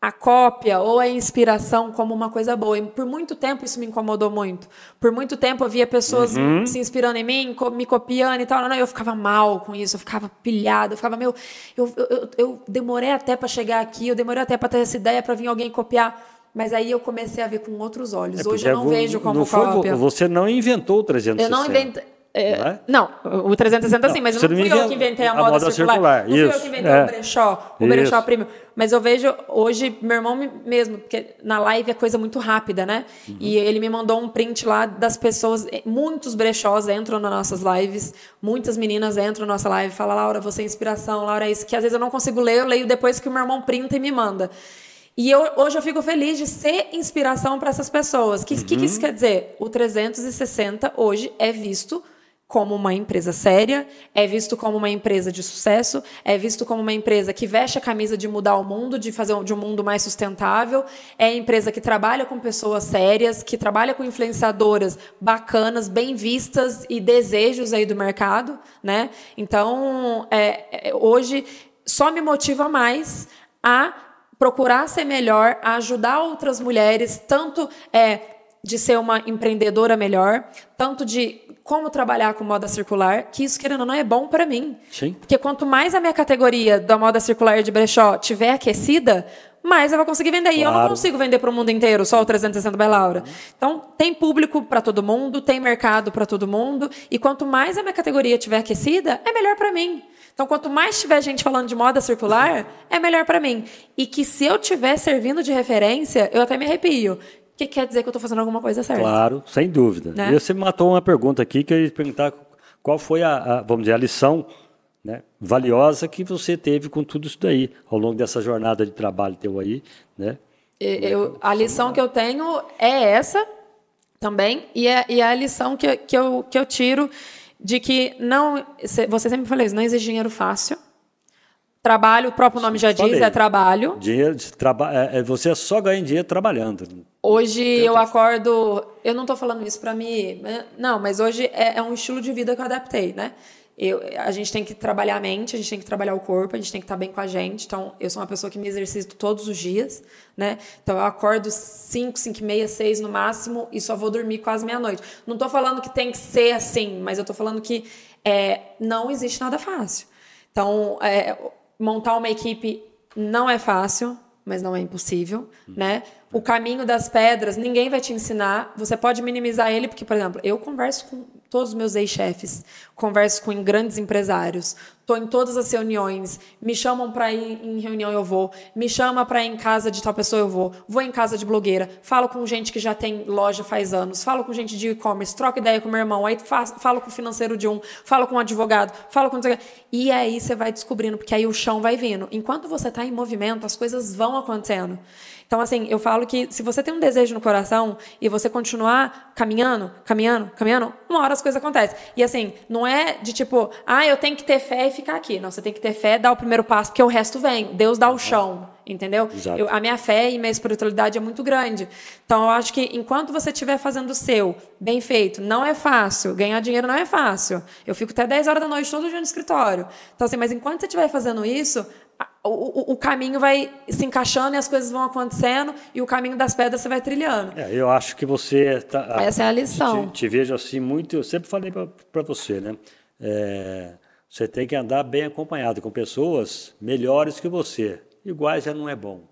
a cópia ou a inspiração como uma coisa boa. E por muito tempo isso me incomodou muito. Por muito tempo eu via pessoas uhum. se inspirando em mim, me copiando e tal. Não, não, eu ficava mal com isso, eu ficava pilhada, eu ficava, meu, eu, eu, eu demorei até para chegar aqui, eu demorei até para ter essa ideia para vir alguém copiar. Mas aí eu comecei a ver com outros olhos. É Hoje eu não vejo como não cópia. Você não inventou o 360. Eu não inventei. É, não, é? não, o 360 sim, mas não, não fui eu que inventei a, a moda, moda circular. circular. Não Isso. fui eu que inventei é. o brechó, o Isso. brechó premium. Mas eu vejo hoje, meu irmão mesmo, porque na live é coisa muito rápida, né? Uhum. E ele me mandou um print lá das pessoas, muitos brechós entram nas nossas lives, muitas meninas entram na nossa live e falam, Laura, você é inspiração, Laura, é isso, que às vezes eu não consigo ler, eu leio depois que o meu irmão printa e me manda. E eu, hoje eu fico feliz de ser inspiração para essas pessoas. O que, uhum. que, que isso quer dizer? O 360 hoje é visto como uma empresa séria, é visto como uma empresa de sucesso, é visto como uma empresa que veste a camisa de mudar o mundo, de fazer de um mundo mais sustentável, é empresa que trabalha com pessoas sérias, que trabalha com influenciadoras bacanas, bem vistas e desejos aí do mercado, né? Então, é, é hoje só me motiva mais a procurar ser melhor, a ajudar outras mulheres, tanto é, de ser uma empreendedora melhor, tanto de como trabalhar com moda circular, que isso, querendo ou não, é bom para mim. Sim. Porque quanto mais a minha categoria da moda circular de brechó tiver aquecida, mais eu vou conseguir vender. Claro. E eu não consigo vender para o mundo inteiro, só o 360 by Laura. Então, tem público para todo mundo, tem mercado para todo mundo. E quanto mais a minha categoria tiver aquecida, é melhor para mim. Então, quanto mais tiver gente falando de moda circular, é melhor para mim. E que se eu tiver servindo de referência, eu até me arrepio. O que quer dizer que eu estou fazendo alguma coisa certa? Claro, sem dúvida. Né? E você matou uma pergunta aqui que eu ia perguntar qual foi a, a vamos dizer, a lição né, valiosa que você teve com tudo isso daí ao longo dessa jornada de trabalho teu aí, né? Eu, a lição que eu tenho é essa também e é, e é a lição que, que, eu, que eu tiro de que não. Você sempre falou isso, não existe dinheiro fácil. Trabalho, o próprio nome já Falei. diz, é trabalho. Dinheiro, traba, é, é, você só ganha dinheiro trabalhando. Hoje eu acordo. Eu não estou falando isso para mim. Não, mas hoje é, é, um estilo de vida que eu adaptei, né? Eu, a gente tem que trabalhar a mente, a gente tem que trabalhar o corpo, a gente tem que estar bem com a gente. Então, eu sou uma pessoa que me exercito todos os dias, né? Então, eu acordo 5, 5 e meia, 6 no máximo e só vou dormir quase meia-noite. Não estou falando que tem que ser assim, mas eu estou falando que é, não existe nada fácil. Então, é, montar uma equipe não é fácil, mas não é impossível, né? O caminho das pedras, ninguém vai te ensinar. Você pode minimizar ele, porque, por exemplo, eu converso com todos os meus ex-chefes, converso com grandes empresários, estou em todas as reuniões, me chamam para ir em reunião eu vou, me chama para ir em casa de tal pessoa eu vou, vou em casa de blogueira, falo com gente que já tem loja faz anos, falo com gente de e-commerce, troco ideia com meu irmão, aí faço, falo com o financeiro de um, falo com um advogado, falo com e aí você vai descobrindo porque aí o chão vai vindo. Enquanto você está em movimento, as coisas vão acontecendo. Então, assim, eu falo que se você tem um desejo no coração e você continuar caminhando, caminhando, caminhando, uma hora as coisas acontecem. E, assim, não é de tipo, ah, eu tenho que ter fé e ficar aqui. Não, você tem que ter fé, dar o primeiro passo, porque o resto vem. Deus dá o chão, entendeu? Eu, a minha fé e minha espiritualidade é muito grande. Então, eu acho que enquanto você estiver fazendo o seu, bem feito, não é fácil. Ganhar dinheiro não é fácil. Eu fico até 10 horas da noite todo dia no escritório. Então, assim, mas enquanto você estiver fazendo isso, o, o, caminho vai se encaixando e as coisas vão acontecendo e o caminho das pedras você vai trilhando. É, eu acho que você tá, essa é a lição. Te, te vejo assim muito. Eu sempre falei para você, né? É, você tem que andar bem acompanhado com pessoas melhores que você. Iguais já não é bom.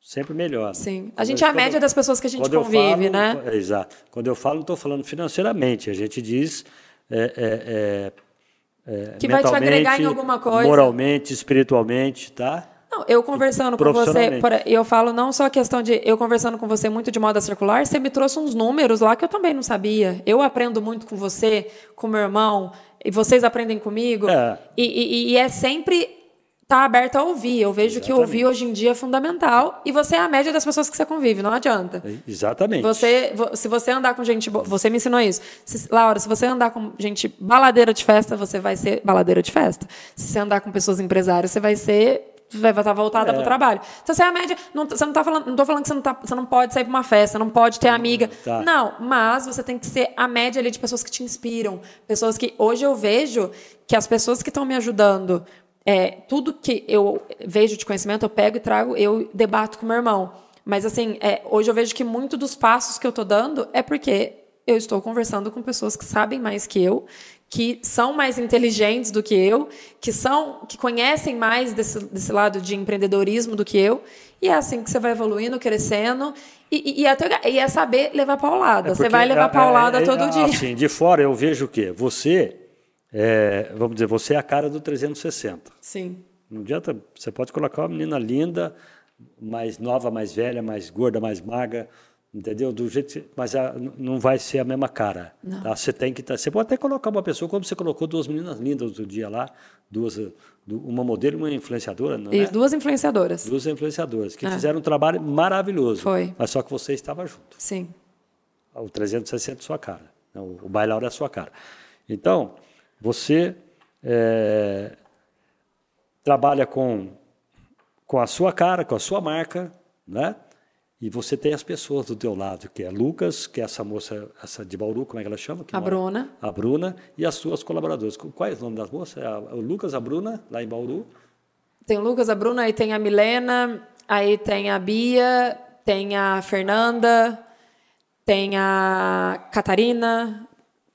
Sempre melhor. Sim. A gente é a média das pessoas que a gente convive, falo, né? É, exato. Quando eu falo, não estou falando financeiramente. A gente diz é, é, que vai te agregar em alguma coisa. Moralmente, espiritualmente, tá? Não, eu conversando com você, eu falo não só a questão de eu conversando com você muito de moda circular, você me trouxe uns números lá que eu também não sabia. Eu aprendo muito com você, com meu irmão, e vocês aprendem comigo. É. E, e, e é sempre está aberto a ouvir. Eu vejo Exatamente. que ouvir hoje em dia é fundamental e você é a média das pessoas que você convive, não adianta. Exatamente. Você, se você andar com gente boa, você me ensinou isso. Se, Laura, se você andar com gente baladeira de festa, você vai ser baladeira de festa. Se você andar com pessoas empresárias, você vai ser vai estar voltada é. para o trabalho. Então, você é a média. Não, você não tá falando, não estou falando que você não, tá, você não pode sair para uma festa, não pode ter amiga. Tá. Não, mas você tem que ser a média ali de pessoas que te inspiram. Pessoas que. Hoje eu vejo que as pessoas que estão me ajudando é, tudo que eu vejo de conhecimento, eu pego e trago, eu debato com meu irmão. Mas, assim, é, hoje eu vejo que muito dos passos que eu estou dando é porque eu estou conversando com pessoas que sabem mais que eu, que são mais inteligentes do que eu, que são que conhecem mais desse, desse lado de empreendedorismo do que eu. E é assim que você vai evoluindo, crescendo. E, e, e, até, e é saber levar paulada. É você vai levar paulada é, é, todo dia. Assim, de fora eu vejo o quê? Você é, vamos dizer, você é a cara do 360. Sim. Não adianta, você pode colocar uma menina linda, mais nova, mais velha, mais gorda, mais magra, entendeu? Do jeito, mas a, não vai ser a mesma cara. Tá? Você tem que, tá, você pode até colocar uma pessoa como você colocou duas meninas lindas outro dia lá, duas, uma modelo e uma influenciadora, não é? duas influenciadoras. Duas influenciadoras que é. fizeram um trabalho maravilhoso. Foi. Mas só que você estava junto. Sim. O 360 é sua cara, o, o bailauro é a sua cara. Então, você é, trabalha com, com a sua cara, com a sua marca, né? E você tem as pessoas do teu lado, que é Lucas, que é essa moça, essa de Bauru, como é que ela chama? Que a mora? Bruna. A Bruna e as suas colaboradoras. Qual é o nome das moças? É o Lucas, a Bruna, lá em Bauru. Tem o Lucas, a Bruna, aí tem a Milena, aí tem a Bia, tem a Fernanda, tem a Catarina,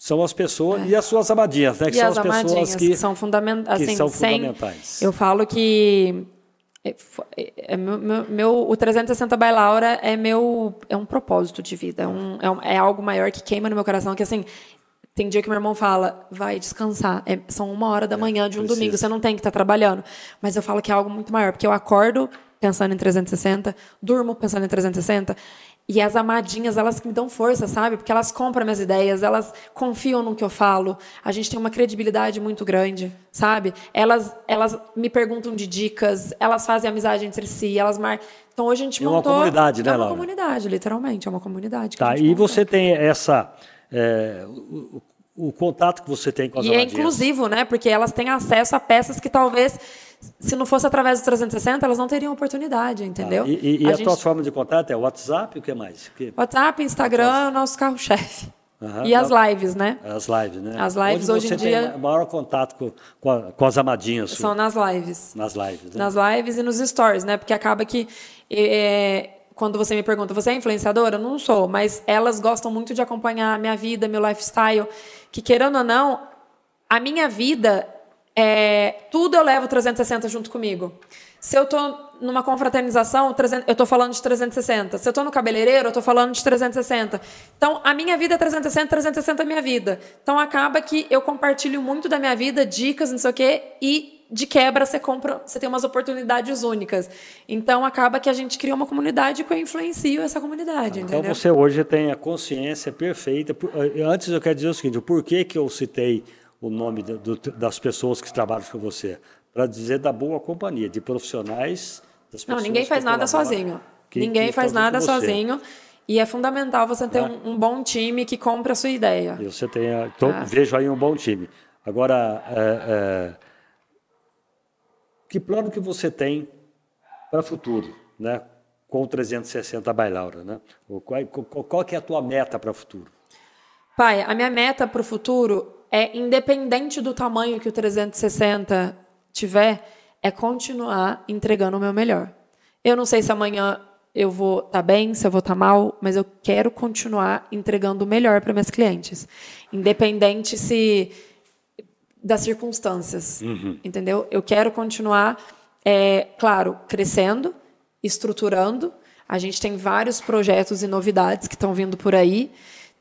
são as pessoas é. e as suas amadinhas, né? Que e são as, as pessoas que, que são, fundament, assim, que são fundamentais. Eu falo que é, é, é meu, meu, meu, o 360 by Laura é meu é um propósito de vida, é, um, é, um, é, algo maior que queima no meu coração, que assim, tem dia que meu irmão fala, vai descansar, é, são uma hora da manhã de um domingo, você não tem que estar tá trabalhando, mas eu falo que é algo muito maior, porque eu acordo pensando em 360, durmo pensando em 360, e as amadinhas, elas me dão força, sabe? Porque elas compram minhas ideias, elas confiam no que eu falo. A gente tem uma credibilidade muito grande, sabe? Elas, elas me perguntam de dicas, elas fazem amizade entre si, elas mar... Então hoje a gente é montou... uma comunidade, né, É uma Laura? comunidade, literalmente, é uma comunidade. Tá, e você tem essa... É, o, o, contato que você tem com as E é inclusivo, né? Porque elas têm acesso a peças que talvez se não fosse através do 360, elas não teriam oportunidade, entendeu? Ah, e, e a, a gente... tua forma de contato é WhatsApp, o que mais? Que... WhatsApp, Instagram, é o nosso carro-chefe. Uhum, e as lives, né? As lives, né? As lives hoje, hoje em dia. Tem maior contato com, com, a, com as amadinhas. São nas lives. Nas lives, né? Nas lives e nos stories, né? Porque acaba que. É, quando você me pergunta, você é influenciadora? Não sou, mas elas gostam muito de acompanhar a minha vida, meu lifestyle. Que querendo ou não, a minha vida é, tudo eu levo 360 junto comigo. Se eu tô numa confraternização, 300 eu tô falando de 360. Se eu tô no cabeleireiro, eu tô falando de 360. Então, a minha vida é 360, 360 é a minha vida. Então, acaba que eu compartilho muito da minha vida, dicas, não sei o quê, e de quebra você compra, você tem umas oportunidades únicas. Então acaba que a gente cria uma comunidade que eu influencio essa comunidade. Então entendeu? você hoje tem a consciência perfeita. Eh, Antes eu quero dizer o seguinte: o porquê que eu citei o nome do- das pessoas que trabalham com você? Para dizer da boa companhia, de profissionais. Das Não, pessoas ninguém que faz nada sozinho. que- ninguém que faz nada sozinho. E é fundamental você ter É. um, um bom time que compre a sua ideia. E você tem, então, Ah. vejo aí um bom time. Agora, é, é, que plano que você tem para o futuro, né? Com o 360 Bailaura, né? Qual, qual, qual que é a tua meta para o futuro? Pai, a minha meta para o futuro é, independente do tamanho que o 360 tiver, é continuar entregando o meu melhor. Eu não sei se amanhã eu vou estar bem, se eu vou estar mal, mas eu quero continuar entregando o melhor para minhas clientes, independente se das circunstâncias, entendeu? Eu quero continuar, é, claro, crescendo, estruturando. A gente tem vários projetos e novidades que estão vindo por aí.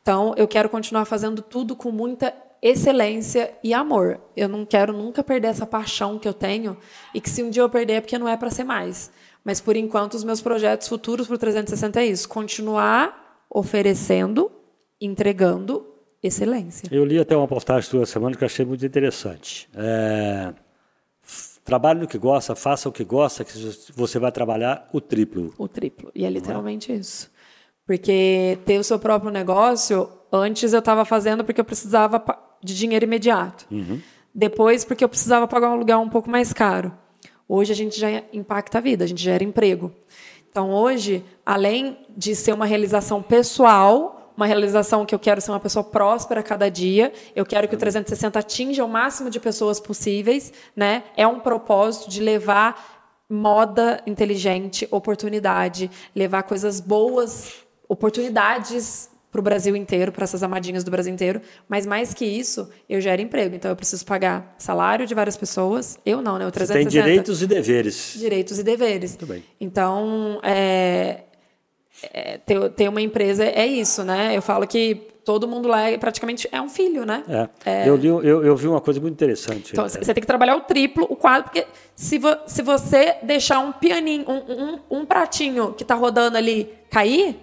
Então, eu quero continuar fazendo tudo com muita excelência e amor. Eu não quero nunca perder essa paixão que eu tenho e que se um dia eu perder é porque não é para ser mais. Mas por enquanto os meus projetos futuros para o 360 é isso, continuar oferecendo, entregando excelência. Eu li até uma postagem sua semana que eu achei muito interessante. É, trabalhe no que gosta, faça o que gosta, que você vai trabalhar o triplo. O triplo. E é literalmente isso. Porque ter o seu próprio negócio, antes eu estava fazendo porque eu precisava de dinheiro imediato. Depois, porque eu precisava pagar um aluguel um pouco mais caro. Hoje a gente já impacta a vida, a gente gera emprego. Então, hoje, além de ser uma realização pessoal, uma realização que eu quero ser uma pessoa próspera a cada dia, eu quero que o 360 atinja o máximo de pessoas possíveis, né? É um propósito de levar moda inteligente, oportunidade, levar coisas boas, oportunidades para o Brasil inteiro, para essas amadinhas do Brasil inteiro. Mas mais que isso, eu gero emprego. Então eu preciso pagar salário de várias pessoas. Eu não, né? O Você 360. tem direitos e deveres. Direitos e deveres. Muito bem. Então, é, é, ter, ter uma empresa é isso, né? Eu falo que todo mundo lá é, praticamente é um filho, né? É. Eu, li, eu, eu vi uma coisa muito interessante. Então, você tem que trabalhar o triplo, o quadro, porque se, vo- se você deixar um pianinho, um, um, um pratinho que tá rodando ali cair,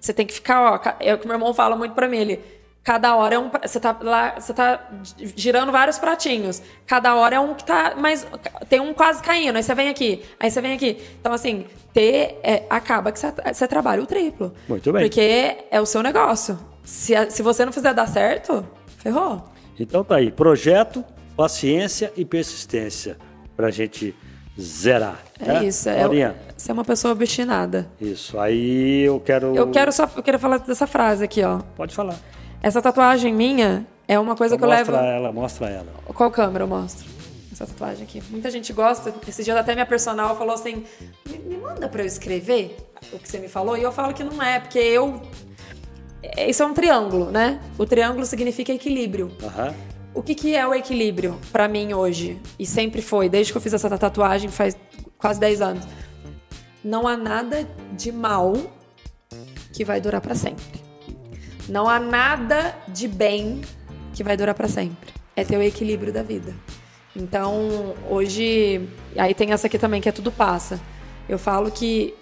você tem que ficar, ó, é o que meu irmão fala muito pra mim, ele, cada hora é um, pra- você tá lá, você tá girando vários pratinhos, cada hora é um que tá, mas tem um quase caindo, aí você vem aqui, aí você vem aqui. Então, assim, ter, é, acaba que você, você trabalha o triplo. Muito bem. Porque é o seu negócio. Se, se você não fizer dar certo, ferrou. Então tá aí, projeto, paciência e persistência para a gente zerar. É né? isso. É, Laurinha, você é uma pessoa obstinada. isso. Aí eu quero. Eu quero só, eu quero falar dessa frase aqui, ó. Pode falar. Essa tatuagem minha é uma coisa que eu levo. mostra ela, mostra ela. Qual câmera eu mostro? Essa tatuagem aqui. Muita gente gosta. Esse dia até minha personal falou assim: me, me manda pra eu escrever o que você me falou. E eu falo que não é, porque eu. é- Isso é um triângulo, né? O triângulo significa equilíbrio. Aham. O que, que é o equilíbrio pra mim hoje? E sempre foi, desde que eu fiz essa tatuagem faz quase 10 anos. Não há nada de mal que vai durar pra sempre. Não há nada de bem que vai durar pra sempre. É ter o equilíbrio da vida. Então, hoje, aí tem essa aqui também que é tudo passa. Eu falo que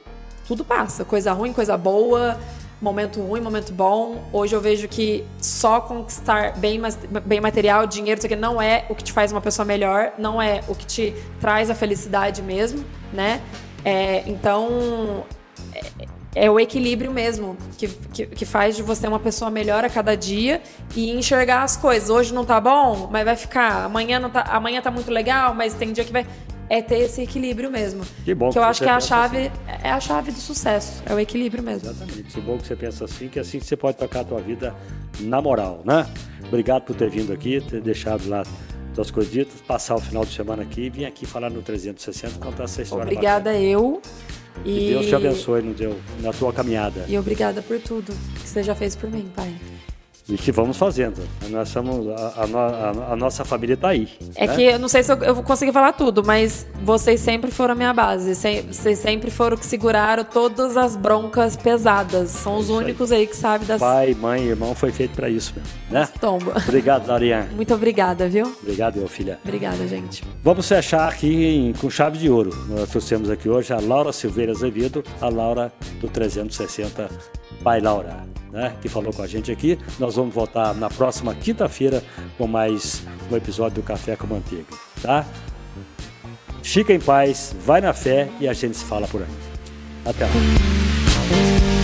tudo passa, coisa ruim, coisa boa, momento ruim, momento bom. Hoje eu vejo que só conquistar bem, bem material, dinheiro, isso aqui não é o que te faz uma pessoa melhor, não é o que te traz a felicidade mesmo, né? É, então, é o equilíbrio mesmo que, que, que faz de você uma pessoa melhor a cada dia e enxergar as coisas. Hoje não tá bom, mas vai ficar. Amanhã não tá, amanhã tá muito legal, mas tem dia que vai. É ter esse equilíbrio mesmo. Que bom Que que eu acho que é a chave, é a chave do sucesso. É o equilíbrio mesmo. Exatamente. Que bom que você pensa assim, que assim você pode tocar a tua vida na moral, né? Obrigado por ter vindo aqui, ter deixado lá suas coisas ditas, passar o final de semana aqui e vir aqui falar no 360 contar essa história. Obrigada eu. Que E Deus te abençoe no teu, na tua caminhada. E obrigada por tudo que você já fez por mim, pai. E que vamos fazendo. Nós somos, a, a, a nossa família está aí. É né? que eu não sei se eu, eu vou conseguir falar tudo, mas vocês sempre foram a minha base. Vocês sempre foram que seguraram todas as broncas pesadas. São os únicos aí. aí. que sabem das. Pai, mãe, irmão foi feito para isso mesmo. Né? Tomba. Obrigado, Dariane. Muito obrigada, viu? Obrigado, meu filha. Obrigada, gente. Vamos fechar aqui em, com chave de ouro. Nós trouxemos aqui hoje a Laura Silveira Azevedo, a Laura do 360 Pai Laura né, que falou com a gente aqui. Nós vamos voltar na próxima quinta-feira com mais um episódio do Café com Manteiga, tá? Fica em paz, vai na fé e a gente se fala por aí. Até lá.